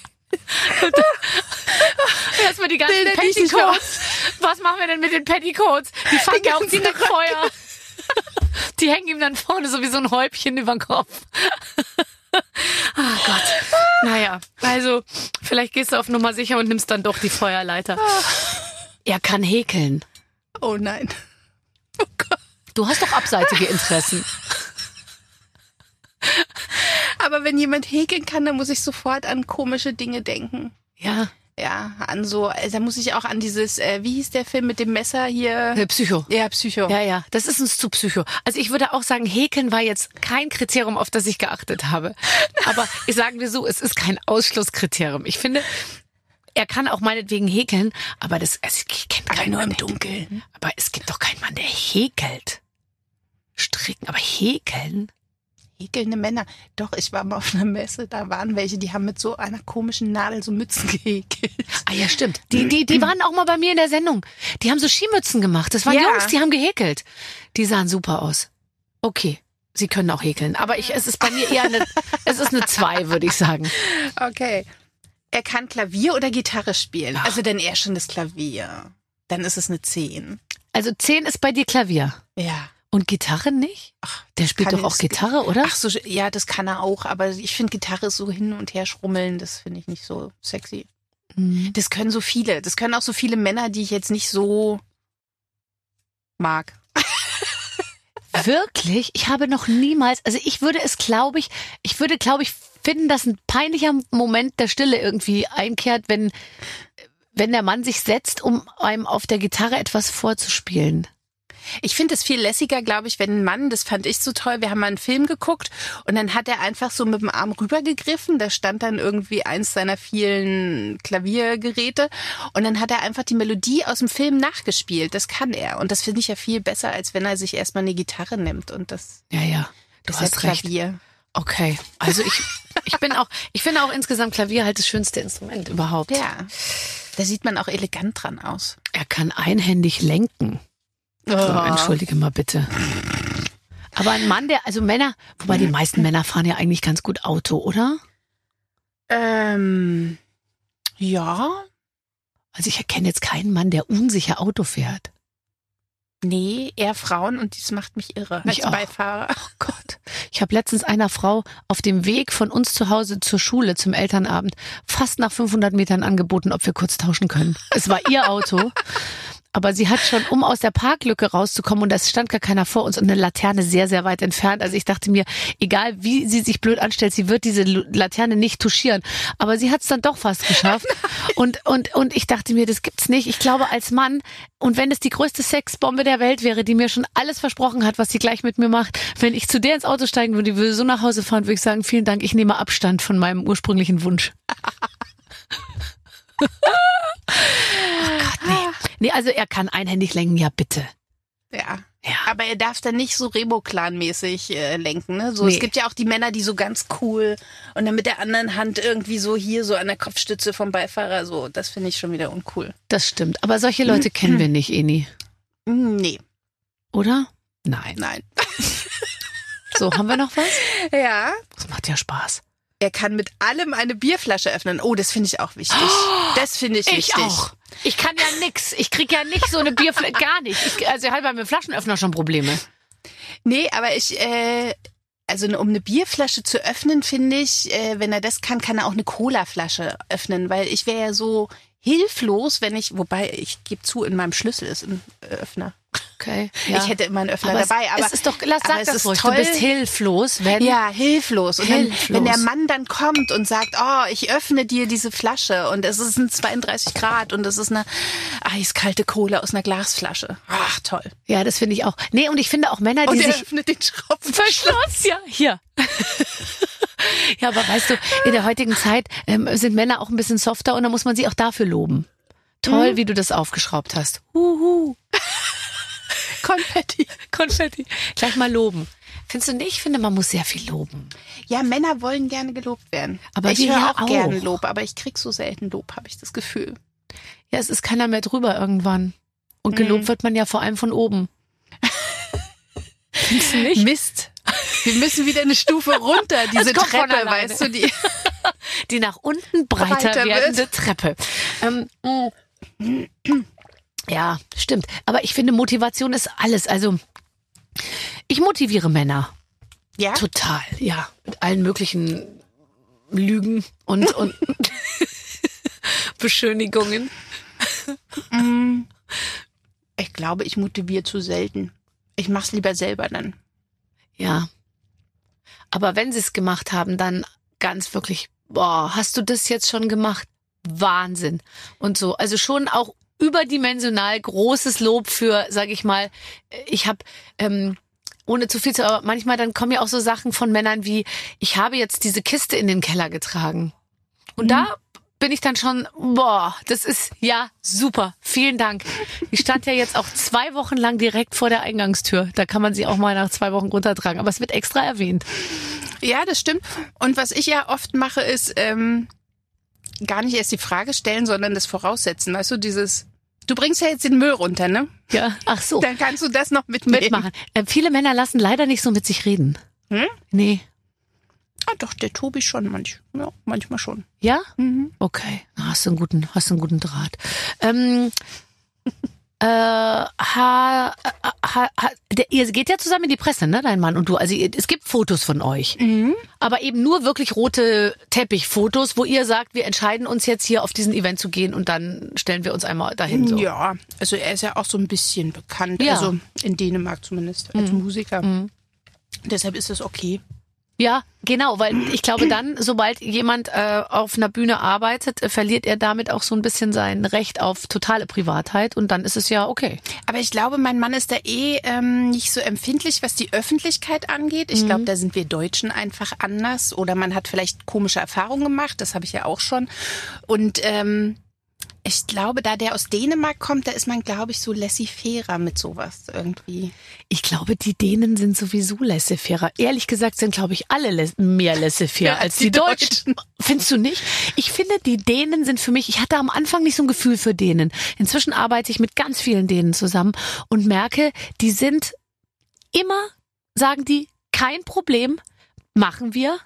Erstmal die ganzen Bilder, Petticoats. Was machen wir denn mit den Petticoats? Die fangen ja auch direkt Feuer. Die hängen ihm dann vorne so wie so ein Häubchen über den Kopf. Ah Gott. Naja, also vielleicht gehst du auf Nummer sicher und nimmst dann doch die Feuerleiter. Er kann häkeln. Oh nein. (laughs) Du hast doch abseitige Interessen. Aber wenn jemand häkeln kann, dann muss ich sofort an komische Dinge denken. Ja, Ja, an so, äh, da muss ich auch an dieses, äh, wie hieß der Film mit dem Messer hier? äh, Psycho. Ja, Psycho. Ja, ja, das ist uns zu Psycho. Also ich würde auch sagen, Häkeln war jetzt kein Kriterium, auf das ich geachtet habe. Aber ich sagen wir so, es ist kein Ausschlusskriterium. Ich finde, er kann auch meinetwegen häkeln, aber das, also ich kenne keinen nur im Dunkeln. Aber es gibt doch keinen Mann, der häkelt. Stricken, aber häkeln? Häkelnde Männer. Doch, ich war mal auf einer Messe, da waren welche, die haben mit so einer komischen Nadel so Mützen (laughs) gehäkelt. Ah ja, stimmt. Die, die, die waren auch mal bei mir in der Sendung. Die haben so Skimützen gemacht. Das waren Ja. Jungs, die haben gehäkelt. Die sahen super aus. Okay. Sie können auch häkeln. Aber ich, es ist bei mir eher eine, (laughs) es ist eine zwei, würde ich sagen. Okay. Er kann Klavier oder Gitarre spielen. Also dann eher schon das Klavier. Dann ist es eine 10. Also zehn ist bei dir Klavier. Ja. Und Gitarre nicht? Ach, Der spielt doch auch Gitarre, oder? Ach so, ja, das kann er auch. Aber ich finde Gitarre so hin und her schrummeln, das finde ich nicht so sexy. Mhm. Das können so viele. Das können auch so viele Männer, die ich jetzt nicht so mag. Wirklich? Ich habe noch niemals, also ich würde es, glaube ich, ich würde, glaube ich, finden, dass ein peinlicher Moment der Stille irgendwie einkehrt, wenn, wenn der Mann sich setzt, um einem auf der Gitarre etwas vorzuspielen. Ich finde es viel lässiger, glaube ich, wenn ein Mann, das fand ich so toll, wir haben mal einen Film geguckt und dann hat er einfach so mit dem Arm rübergegriffen, da stand dann irgendwie eins seiner vielen Klaviergeräte und dann hat er einfach die Melodie aus dem Film nachgespielt. Das kann er und das finde ich ja viel besser, als wenn er sich erstmal eine Gitarre nimmt und das, Ja, ja. Du das ist hast ja recht. Okay. Also ich, ich bin auch, ich finde auch insgesamt Klavier halt das schönste Instrument überhaupt. Ja. Da sieht man auch elegant dran aus. Er kann einhändig lenken. So, entschuldige mal bitte. Aber ein Mann, der, also Männer, wobei die meisten Männer fahren ja eigentlich ganz gut Auto, oder? Ähm, ja, Also ich erkenne jetzt keinen Mann, der unsicher Auto fährt. Nee, eher Frauen und dies macht mich irre Mich als auch. Beifahrer. Oh Gott. Ich habe letztens einer Frau auf dem Weg von uns zu Hause zur Schule zum Elternabend fast nach 500 Metern angeboten, ob wir kurz tauschen können. Es war ihr Auto. Aber sie hat schon, um aus der Parklücke rauszukommen, und es stand gar keiner vor uns und eine Laterne sehr, sehr weit entfernt. Also ich dachte mir, egal wie sie sich blöd anstellt, sie wird diese Laterne nicht touchieren. Aber sie hat es dann doch fast geschafft. (laughs) Und, und, und ich dachte mir, das gibt's nicht. Ich glaube, als Mann, und wenn es die größte Sexbombe der Welt wäre, die mir schon alles versprochen hat, was sie gleich mit mir macht, wenn ich zu der ins Auto steigen würde, die würde so nach Hause fahren, würde ich sagen, vielen Dank, ich nehme Abstand von meinem ursprünglichen Wunsch. (laughs) oh Gott, nee. Nee, also er kann einhändig lenken, ja bitte. Ja. Ja. Aber er darf dann nicht so Remo-Clan-mäßig äh, lenken, ne? So, Nee. es gibt ja auch die Männer, die so ganz cool und dann mit der anderen Hand irgendwie so hier so an der Kopfstütze vom Beifahrer so. Das finde ich schon wieder uncool. Das stimmt. Aber solche Leute (clears throat) kennen wir nicht, Eni. Nee, Oder? Nein. nein. (laughs) So, haben wir noch was? (laughs) Ja. Das macht ja Spaß. Er kann mit allem eine Bierflasche öffnen. Oh, das finde ich auch wichtig. (gasps) Das finde ich, wichtig. Ich kann ja nix. Ich krieg ja nicht so eine Bierflasche, (laughs) gar nicht. Ich, also ich habe bei mir Flaschenöffner schon Probleme. Nee, aber ich, äh, also um eine Bierflasche zu öffnen, finde ich, äh, wenn er das kann, kann er auch eine Colaflasche öffnen, weil ich wäre ja so hilflos, wenn ich, wobei ich gebe zu, in meinem Schlüssel ist ein äh, Öffner. Okay. (laughs) Ich hätte immer einen Öffner aber dabei, aber es ist doch, lass sag das ist ruhig. toll. Du bist hilflos, wenn ja, hilflos. Und Hilflos. Dann, wenn der Mann dann kommt und sagt, oh, ich öffne dir diese Flasche und es ist ein 32 Grad und es ist eine eiskalte Cola aus einer Glasflasche. Ach, toll. Ja, das finde ich auch. Nee, und ich finde auch Männer, Und die er sich öffnet den Schraubverschluss. Verschluss, ja, hier. (laughs) ja, aber weißt du, in der heutigen Zeit ähm, sind Männer auch ein bisschen softer und da muss man sie auch dafür loben. Toll, wie du das aufgeschraubt hast. Huhu. (laughs) Konfetti. Konfetti. Gleich mal loben. Findest du nicht? Ich finde, man muss sehr viel loben. Ja, Männer wollen gerne gelobt werden. Aber ich höre auch, auch. gerne Lob, aber ich krieg so selten Lob, habe ich das Gefühl. Ja, es ist keiner mehr drüber irgendwann. Und gelobt wird man ja vor allem von oben. (laughs) Findest du nicht? Mist. Wir müssen wieder eine Stufe runter, (laughs) diese Treppe, weißt du, die. (laughs) Die nach unten breiter, Breiter werdende wird. Treppe. Ähm, ja, stimmt. Aber ich finde, Motivation ist alles. Also, ich motiviere Männer. Ja? Total, ja. Mit allen möglichen Lügen und, und (laughs) Beschönigungen. Mm. Ich glaube, ich motiviere zu selten. Ich mach's lieber selber dann. Ja. Aber wenn sie es gemacht haben, dann ganz wirklich, boah, hast du das jetzt schon gemacht? Wahnsinn. Und so. Also schon auch überdimensional großes Lob für, sag ich mal, ich habe ähm, ohne zu viel zu, aber manchmal dann kommen ja auch so Sachen von Männern wie, ich habe jetzt diese Kiste in den Keller getragen. Und da bin ich dann schon, boah, das ist ja super. Vielen Dank. Die stand ja jetzt auch zwei Wochen lang direkt vor der Eingangstür. Da kann man sie auch mal nach zwei Wochen runtertragen. Aber es wird extra erwähnt. Ja, das stimmt. Und was ich ja oft mache, ist ähm, gar nicht erst die Frage stellen, sondern das voraussetzen. Weißt du, dieses, du bringst ja jetzt den Müll runter, ne? Ja, ach so. Dann kannst du das noch mitnehmen. Mitmachen. Äh, viele Männer lassen leider nicht so mit sich reden. Hm? Nee. Ah, doch, der Tobi schon manch, ja, manchmal schon. Ja? Mhm. Okay. Hast du einen guten, hast einen guten Draht. Ähm, (laughs) äh, ha, ha, ha, der, ihr geht ja zusammen in die Presse, ne, dein Mann und du. Also ihr, es gibt Fotos von euch. Mhm. Aber eben nur wirklich rote Teppichfotos, wo ihr sagt, wir entscheiden uns jetzt hier auf diesen Event zu gehen und dann stellen wir uns einmal dahin. So. Ja, also er ist ja auch so ein bisschen bekannt, Ja. also in Dänemark zumindest, als Musiker. Deshalb ist das okay. Ja, genau, weil ich glaube dann, sobald jemand äh, auf einer Bühne arbeitet, äh, verliert er damit auch so ein bisschen sein Recht auf totale Privatheit und dann ist es ja okay. Aber ich glaube, mein Mann ist da eh ähm, nicht so empfindlich, was die Öffentlichkeit angeht. Ich glaube, da sind wir Deutschen einfach anders oder man hat vielleicht komische Erfahrungen gemacht. Das habe ich ja auch schon. Und ähm, ich glaube, da der aus Dänemark kommt, da ist man, glaube ich, so laissez-faire mit sowas irgendwie. Ich glaube, die Dänen sind sowieso laissez-faire. Ehrlich gesagt sind, glaube ich, alle mehr laissez-faire Ja, als die die Deutschen. (laughs) Findest du nicht? Ich finde, die Dänen sind für mich, ich hatte am Anfang nicht so ein Gefühl für Dänen. Inzwischen arbeite ich mit ganz vielen Dänen zusammen und merke, die sind immer, sagen die, kein Problem, machen wir.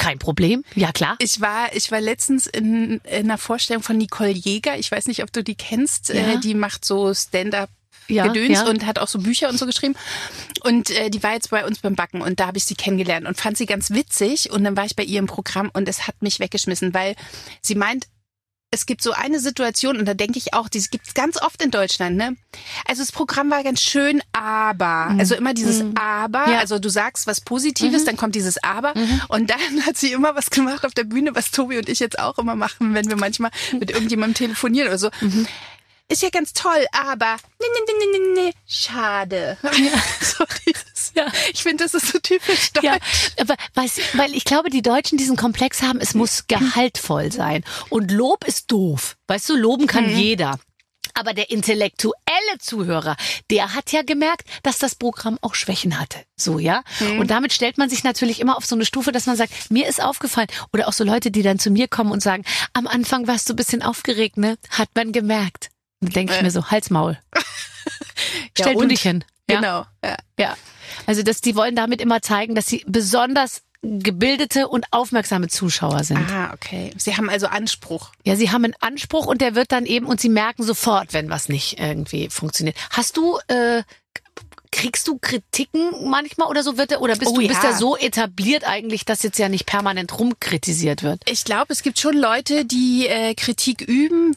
Kein Problem, ja klar. Ich war, ich war letztens in, in einer Vorstellung von Nicole Jäger. Ich weiß nicht, ob du die kennst. Ja. Äh, die macht so Stand-up Ja, Gedöns ja. und hat auch so Bücher und so geschrieben. Und äh, die war jetzt bei uns beim Backen und da habe ich sie kennengelernt und fand sie ganz witzig. Und dann war ich bei ihr im Programm und es hat mich weggeschmissen, weil sie meint, es gibt so eine Situation und da denke ich auch, die gibt es ganz oft in Deutschland. Ne? Also das Programm war ganz schön, aber also immer dieses aber. Mhm. Ja. Mhm. Also du sagst was Positives, dann kommt dieses aber und dann (laughs) hat sie immer was gemacht auf der Bühne, was Tobi und ich jetzt auch immer machen, wenn wir manchmal mit irgendjemandem telefonieren oder so. Mhm. Ist ja ganz toll, aber nee, nee, nee, nee, nee, nee, schade. (laughs) so dieses, (laughs) Ja. Ich finde, das ist so typisch deutsch. Ja, aber weiß, weil ich glaube, die Deutschen diesen Komplex haben, es muss gehaltvoll sein. Und Lob ist doof. Weißt du, loben kann jeder. Aber der intellektuelle Zuhörer, der hat ja gemerkt, dass das Programm auch Schwächen hatte. So, ja? Und damit stellt man sich natürlich immer auf so eine Stufe, dass man sagt, mir ist aufgefallen. Oder auch so Leute, die dann zu mir kommen und sagen, am Anfang warst du ein bisschen aufgeregt, ne? Hat man gemerkt. Dann denke ich mir so, Halsmaul. (laughs) Stell du und? dich hin. Genau. Ja. Ja. Also dass die wollen damit immer zeigen, dass sie besonders gebildete und aufmerksame Zuschauer sind. Ah, okay. Sie haben also Anspruch. Ja, sie haben einen Anspruch und der wird dann eben und sie merken sofort, wenn was nicht irgendwie funktioniert. Hast du äh, kriegst du Kritiken manchmal oder so wird der, oder bist Oh du bist ja. ja so etabliert eigentlich, dass jetzt ja nicht permanent rumkritisiert wird? Ich glaube, es gibt schon Leute, die äh, Kritik üben,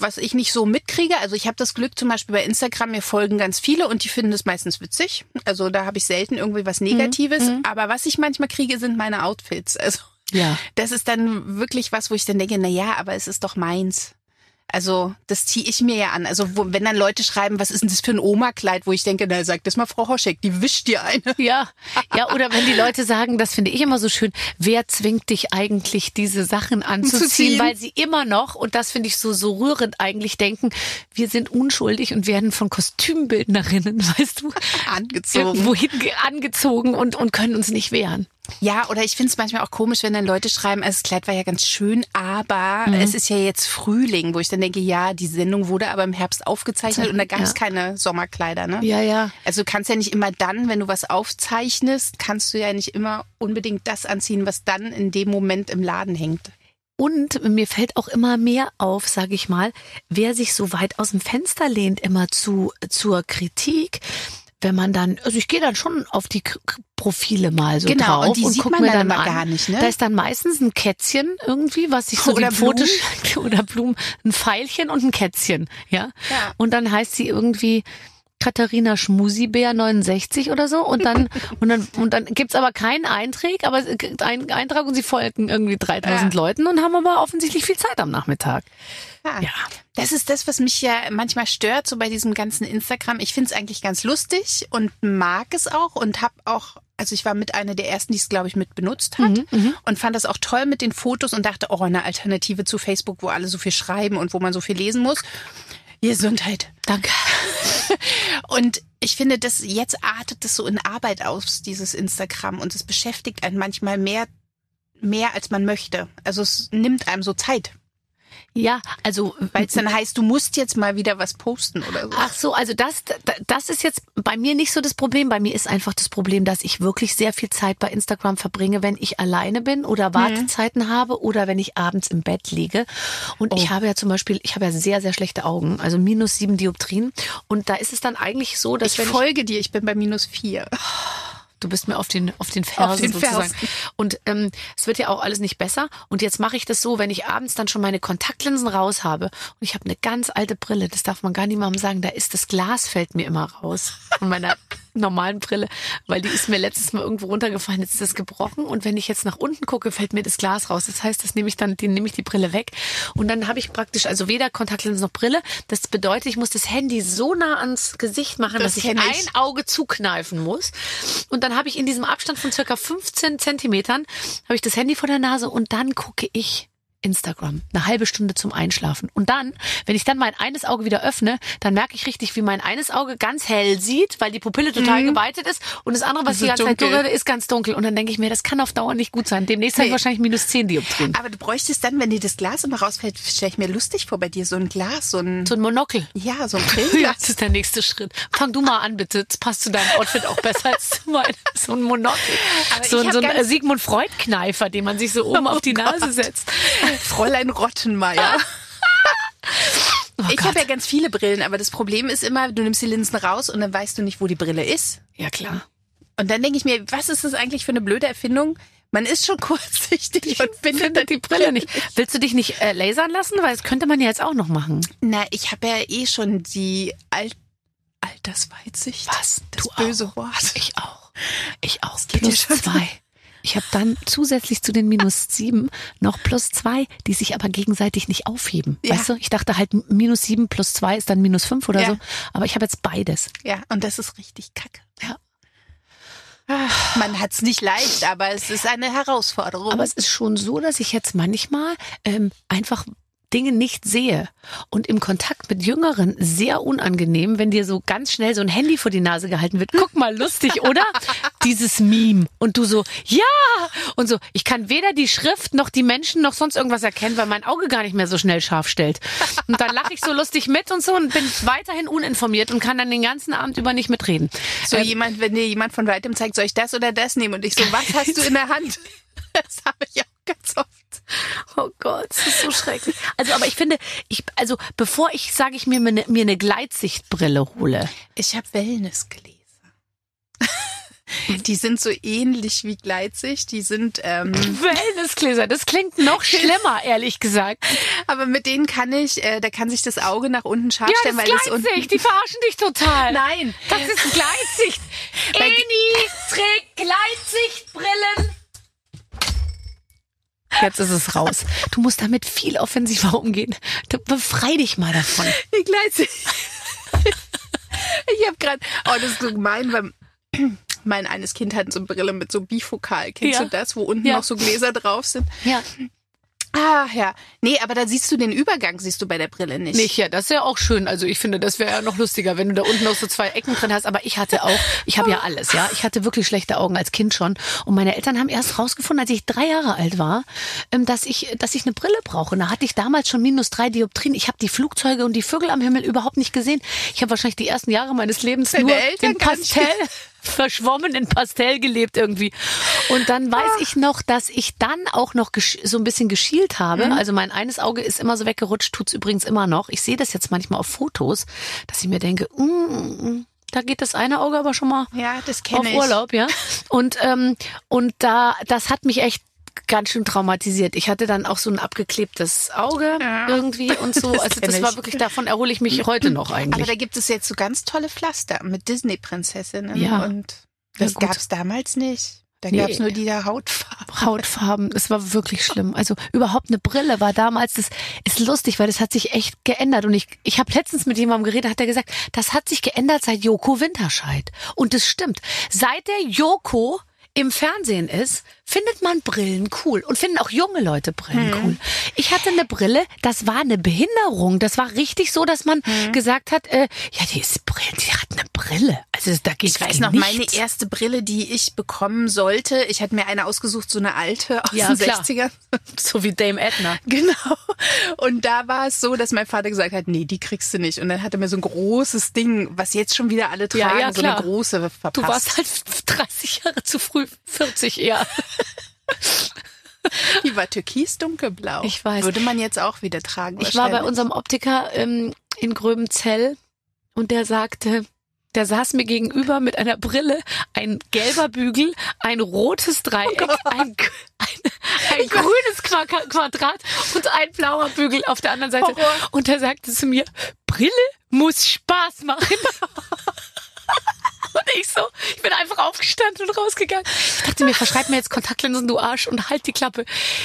was ich nicht so mitkriege. Also ich habe das Glück, zum Beispiel bei Instagram, mir folgen ganz viele und die finden es meistens witzig. Also da habe ich selten irgendwie was Negatives. Aber was ich manchmal kriege, sind meine Outfits. Also Ja. das ist dann wirklich was, wo ich dann denke, na ja, aber es ist doch meins. Also das ziehe ich mir ja an. Also wo, wenn dann Leute schreiben, was ist denn das für ein Oma-Kleid, wo ich denke, na sag das mal Frau Hoschek, die wischt dir eine. (laughs) Ja, ja, oder wenn die Leute sagen, das finde ich immer so schön, wer zwingt dich eigentlich, diese Sachen anzuziehen, weil sie immer noch, und das finde ich so, so rührend eigentlich denken, wir sind unschuldig und werden von Kostümbildnerinnen, (laughs) weißt du, Angezogen. ge- angezogen und, und können uns nicht wehren. Ja, oder ich finde es manchmal auch komisch, wenn dann Leute schreiben, also das Kleid war ja ganz schön, aber Mhm. es ist ja jetzt Frühling, wo ich dann denke, ja, die Sendung wurde aber im Herbst aufgezeichnet und da gab es Ja. keine Sommerkleider, ne? Ja, ja. Also du kannst ja nicht immer dann, wenn du was aufzeichnest, kannst du ja nicht immer unbedingt das anziehen, was dann in dem Moment im Laden hängt. Und mir fällt auch immer mehr auf, sage ich mal, wer sich so weit aus dem Fenster lehnt, immer zu zur Kritik. Wenn man dann, also ich gehe dann schon auf die K Profile mal so Genau, drauf und die sieht guck man mir dann dann gar nicht, ne? Da ist dann meistens ein Kätzchen irgendwie, was sich so (laughs) Oder Blumen. (laughs) oder Blumen, ein Pfeilchen und ein Kätzchen, ja? Ja. Und dann heißt sie irgendwie Katharina Schmusibär 69 oder so und dann (laughs) und dann und dann gibt's aber keinen Eintrag, aber einen Eintrag und sie folgen irgendwie 3000 Leuten und haben aber offensichtlich viel Zeit am Nachmittag. Ja. Ja. Das ist das, was mich ja manchmal stört, so bei diesem ganzen Instagram. Ich finde es eigentlich ganz lustig und mag es auch und habe auch, also ich war mit einer der ersten, die es, glaube ich, mit benutzt hat und fand das auch toll mit den Fotos und dachte, oh, eine Alternative zu Facebook, wo alle so viel schreiben und wo man so viel lesen muss. Gesundheit. Danke. (laughs) Und ich finde, das jetzt artet es so in Arbeit aus, dieses Instagram. Und es beschäftigt einen manchmal mehr, mehr als man möchte. Also es nimmt einem so Zeit. Ja, also Weil es dann heißt, du musst jetzt mal wieder was posten oder so. Ach so, also das, das ist jetzt bei mir nicht so das Problem. Bei mir ist einfach das Problem, dass ich wirklich sehr viel Zeit bei Instagram verbringe, wenn ich alleine bin oder Wartezeiten habe oder wenn ich abends im Bett liege. Und ich habe ja zum Beispiel, ich habe ja sehr, sehr schlechte Augen, also minus sieben Dioptrien. Und da ist es dann eigentlich so, dass Ich wenn folge dir, ich bin bei minus vier. Du bist mir auf den auf den Fersen den sozusagen. Fersen. Und ähm, es wird ja auch alles nicht besser. Und jetzt mache ich das so, wenn ich abends dann schon meine Kontaktlinsen raus habe und ich habe eine ganz alte Brille, das darf man gar niemandem sagen, da ist das Glas fällt mir immer raus von meiner normalen Brille, weil die ist mir letztes Mal irgendwo runtergefallen, jetzt ist das gebrochen und wenn ich jetzt nach unten gucke, fällt mir das Glas raus. Das heißt, das nehme ich dann, den nehme ich die Brille weg und dann habe ich praktisch also weder Kontaktlinsen noch Brille. Das bedeutet, ich muss das Handy so nah ans Gesicht machen, Das dass ich ein ich. Auge zukneifen muss. Und dann habe ich in diesem Abstand von circa 15 Zentimetern habe ich das Handy vor der Nase und dann gucke ich Instagram. Eine halbe Stunde zum Einschlafen. Und dann, wenn ich dann mein eines Auge wieder öffne, dann merke ich richtig, wie mein eines Auge ganz hell sieht, weil die Pupille total geweitet ist und das andere, was Das die ist ganze Zeit dunkel. dunkel ist, ganz dunkel. Und dann denke ich mir, das kann auf Dauer nicht gut sein. Demnächst habe ich Nee. wahrscheinlich minus 10 Dioptrien. Aber du bräuchtest dann, wenn dir das Glas immer rausfällt, stelle ich mir lustig vor bei dir, so ein Glas, so ein, So ein Monokel. ja, so ein (laughs) Ja, Brillenglas. das ist der nächste Schritt. Fang du mal an, bitte. Das passt zu deinem Outfit auch besser als zu meinem. (laughs) So ein Monokel. Aber So, ich so ein äh, Sigmund Freud-Kneifer, den man sich so oben (laughs) auf die Nase setzt. Fräulein Rottenmeier. (laughs) Oh ich habe ja ganz viele Brillen, aber das Problem ist immer, du nimmst die Linsen raus und dann weißt du nicht, wo die Brille ist. Ja, klar. Und dann denke ich mir, was ist das eigentlich für eine blöde Erfindung? Man ist schon (laughs) kurzsichtig und findet dann die Brille nicht. (laughs) Willst du dich nicht äh, lasern lassen? Weil das könnte man ja jetzt auch noch machen. Na, ich habe ja eh schon die Al Altersweitsicht. Was? Das Du böse auch? Wort. Ich auch. Ich auch. geht plus zwei. Ich habe dann zusätzlich zu den minus sieben noch plus zwei, die sich aber gegenseitig nicht aufheben. Ja. Weißt du? Ich dachte halt minus sieben plus zwei ist dann minus fünf oder Ja. so. Aber ich habe jetzt beides. Ja, und das ist richtig kacke. Ja. Ach, Man hat's nicht leicht, aber es ist eine Herausforderung. Aber es ist schon so, dass ich jetzt manchmal ähm, einfach Dinge nicht sehe und im Kontakt mit Jüngeren sehr unangenehm, wenn dir so ganz schnell so ein Handy vor die Nase gehalten wird. Guck mal, lustig, oder? (laughs) Dieses Meme. Und du so, ja! Und so, ich kann weder die Schrift noch die Menschen noch sonst irgendwas erkennen, weil mein Auge gar nicht mehr so schnell scharf stellt. Und dann lache ich so lustig mit und so und bin weiterhin uninformiert und kann dann den ganzen Abend über nicht mitreden. so Ähm, jemand, wenn dir jemand von weitem zeigt, soll ich das oder das nehmen? Und ich so, was hast du in der Hand? (laughs) Das habe ich auch ganz oft. (laughs) Oh Gott, das ist so schrecklich. Also, aber ich finde, ich, also bevor ich, sage ich mir, mir eine, mir eine Gleitsichtbrille hole. Ich habe Wellnessgläser. (laughs) Die sind so ähnlich wie Gleitsicht. Die sind, ähm, Wellnessgläser, das klingt noch (laughs) schlimmer, ehrlich gesagt. aber mit denen kann ich, äh, da kann sich das Auge nach unten scharf Ja, stellen, weil ist das unten. Gleitsicht, die verarschen dich total. Nein, Das ist Gleitsicht. Eni trägt Gleitsichtbrillen. Jetzt ist es raus. Du musst damit viel offensiver umgehen. Befrei dich mal davon. die Gleitsicht. ich habe gerade, oh, das ist so gemein, weil mein eines Kind hat so eine Brille mit so Bifokal. Kennst Ja. du das, wo unten Ja. noch so Gläser drauf sind? Ja. Ah, ja. Nee, aber da siehst du den Übergang, siehst du bei der Brille nicht. Nicht, ja, das ist ja auch schön. Also ich finde, das wäre ja noch lustiger, wenn du da unten noch so zwei Ecken drin hast. Aber ich hatte auch, ich habe ja alles, ja. Ich hatte wirklich schlechte Augen als Kind schon. Und meine Eltern haben erst rausgefunden, als ich drei Jahre alt war, ähm, dass ich, dass ich eine Brille brauche. Und da hatte ich damals schon minus drei Dioptrien. Ich habe die Flugzeuge und die Vögel am Himmel überhaupt nicht gesehen. Ich habe wahrscheinlich die ersten Jahre meines Lebens Deine nur Eltern nicht Pastell, verschwommen in Pastell gelebt irgendwie. Und dann weiß Ah. ich noch, dass ich dann auch noch so ein bisschen geschielt habe. Mhm. Also mein eines Auge ist immer so weggerutscht, tut's übrigens immer noch. Ich sehe das jetzt manchmal auf Fotos, dass ich mir denke, mm, da geht das eine Auge aber schon mal Ja, das auf ich. Urlaub, ja. Und ähm, und da das hat mich echt ganz schön traumatisiert. Ich hatte dann auch so ein abgeklebtes Auge Ja. irgendwie und so. (laughs) Das Also das war ich. wirklich davon erhole ich mich heute noch (clears throat) Aber eigentlich. da gibt es jetzt so ganz tolle Pflaster mit Disney-Prinzessinnen. Ja. Und Ja, das gut. gab's damals nicht. Da Nee. gab's nur die der Hautfarbe. Hautfarben, es war wirklich schlimm. Also überhaupt eine Brille war damals, das ist lustig, weil das hat sich echt geändert. Und ich, ich habe letztens mit jemandem geredet, hat er gesagt, das hat sich geändert seit Joko Winterscheid. Und das stimmt. Seit der Joko im Fernsehen ist, findet man Brillen cool und finden auch junge Leute Brillen Hm. cool. Ich hatte eine Brille, das war eine Behinderung. Das war richtig so, dass man Hm. gesagt hat, äh, ja, die ist Brille, die hat eine Brille. Also da geht Ich weiß ja noch, meine nichts. erste Brille, die ich bekommen sollte. Ich hatte mir eine ausgesucht, so eine alte aus Ja, den klar. 60ern. so wie Dame Edna. (laughs) Genau. Und da war es so, dass mein Vater gesagt hat, nee, die kriegst du nicht. Und dann hat er mir so ein großes Ding, was jetzt schon wieder alle Ja, tragen, ja, so eine große verpasst. Du warst halt (laughs) 30 Jahre zu früh, 40 eher. (laughs) Die war türkis dunkelblau. Ich weiß. Würde man jetzt auch wieder tragen. Ich war bei unserem Optiker ähm, in Gröbenzell und der sagte, der saß mir gegenüber mit einer Brille, ein gelber Bügel, ein rotes Dreieck, ein, ein, ein grünes Qua- Quadrat und ein blauer Bügel auf der anderen Seite. Horror. Und er sagte zu mir, Brille muss Spaß machen. (laughs) Und ich so, ich bin einfach aufgestanden und rausgegangen. Ich dachte mir, verschreib mir jetzt Kontaktlinsen, du Arsch, und halt die Klappe.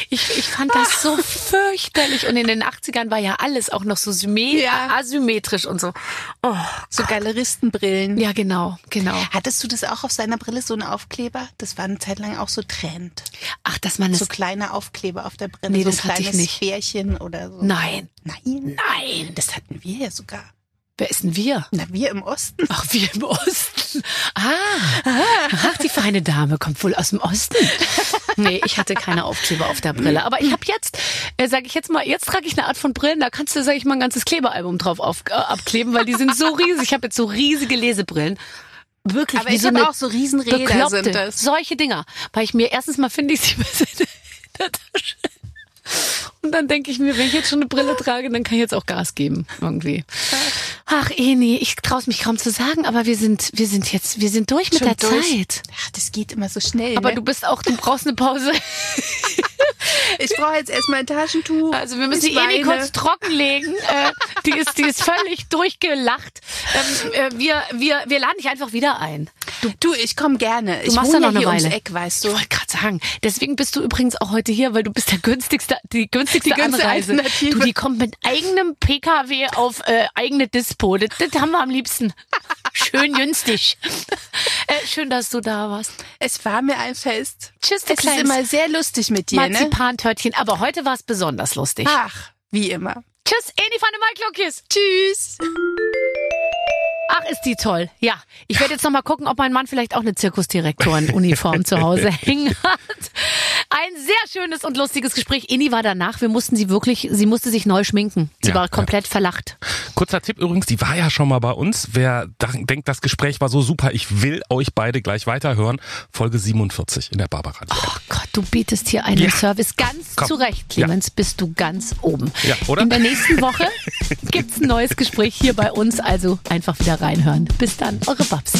Ich, ich fand das so fürchterlich. Und in den 80ern war ja alles auch noch so Ja. asymmetrisch und so. Oh, So Galeristenbrillen. ja, genau, genau. Hattest du das auch auf seiner Brille, so einen Aufkleber? Das war eine Zeit lang auch so Trend. Ach, dass man es. So kleine Aufkleber auf der Brille. Nee, so das ein hatte ich kleines nicht. Bärchen oder so. Nein, Nein. nein. Das hatten wir ja sogar. Wer ist denn wir? Na, wir im Osten. Ach, wir im Osten. Ah, ach, die feine Dame kommt wohl aus dem Osten. Nee, ich hatte keine Aufkleber auf der Brille. Aber ich habe jetzt, äh, sage ich jetzt mal, jetzt trage ich eine Art von Brillen, da kannst du, sag ich mal, ein ganzes Klebealbum drauf auf, äh, abkleben, weil die sind so riesig. Ich habe jetzt so riesige Lesebrillen. Wirklich, Aber wie ich so habe eine auch so Riesenräder bekloppte, sind das. solche Dinger. Weil ich mir, erstens mal finde ich sie (laughs) in der Tasche. Und dann denke ich mir, wenn ich jetzt schon eine Brille trage, dann kann ich jetzt auch Gas geben, irgendwie. Ach, Eni, ich traue mich kaum zu sagen, aber wir sind, wir sind jetzt, wir sind durch mit Schon der durch? Zeit. Ach, das geht immer so schnell. Aber ne? du bist auch, du brauchst eine Pause. (laughs) ich brauche jetzt erstmal ein Taschentuch. Also wir müssen Ich die weine. kurz trockenlegen. Äh, die ist, die ist völlig durchgelacht. Ähm, äh, wir, wir, wir laden dich einfach wieder ein. Du, ich komme gerne. ich machst wohne da ja noch hier eine ums Weile. Eck, weißt Ich du. wollte gerade sagen, deswegen bist du übrigens auch heute hier, weil du bist der günstigste, die günstigste Die günstigste Anreise. Du, die kommt mit eigenem PKW auf äh, eigene Dispo. Das, das haben wir am liebsten. Schön günstig. (laughs) äh, schön, dass du da warst. Es war mir ein Fest. Tschüss, Es ist immer sehr lustig mit dir, ne? Marzipantörtchen. Aber heute war es besonders lustig. Ach, wie immer. Tschüss, Eni van de Maiklokjes. Tschüss. Ach, ist die toll. Ja, ich werde jetzt noch mal gucken, ob mein Mann vielleicht auch eine Zirkusdirektorenuniform zu Hause (laughs) hängen hat. Ein sehr schönes und lustiges Gespräch. Inni war danach. Wir mussten sie wirklich, sie musste sich neu schminken. Sie Ja, war komplett verlacht. Kurzer Tipp übrigens, die war ja schon mal bei uns. Wer denkt, das Gespräch war so super, ich will euch beide gleich weiterhören. Folge 47 in der Barbara. Oh Gott, du bietest hier einen Ja. Service ganz Komm. zurecht, Clemens. Bist du ganz oben. Ja, oder? In der nächsten Woche (laughs) gibt's ein neues Gespräch hier bei uns. Also einfach wieder reinhören. Bis dann, eure Babsi.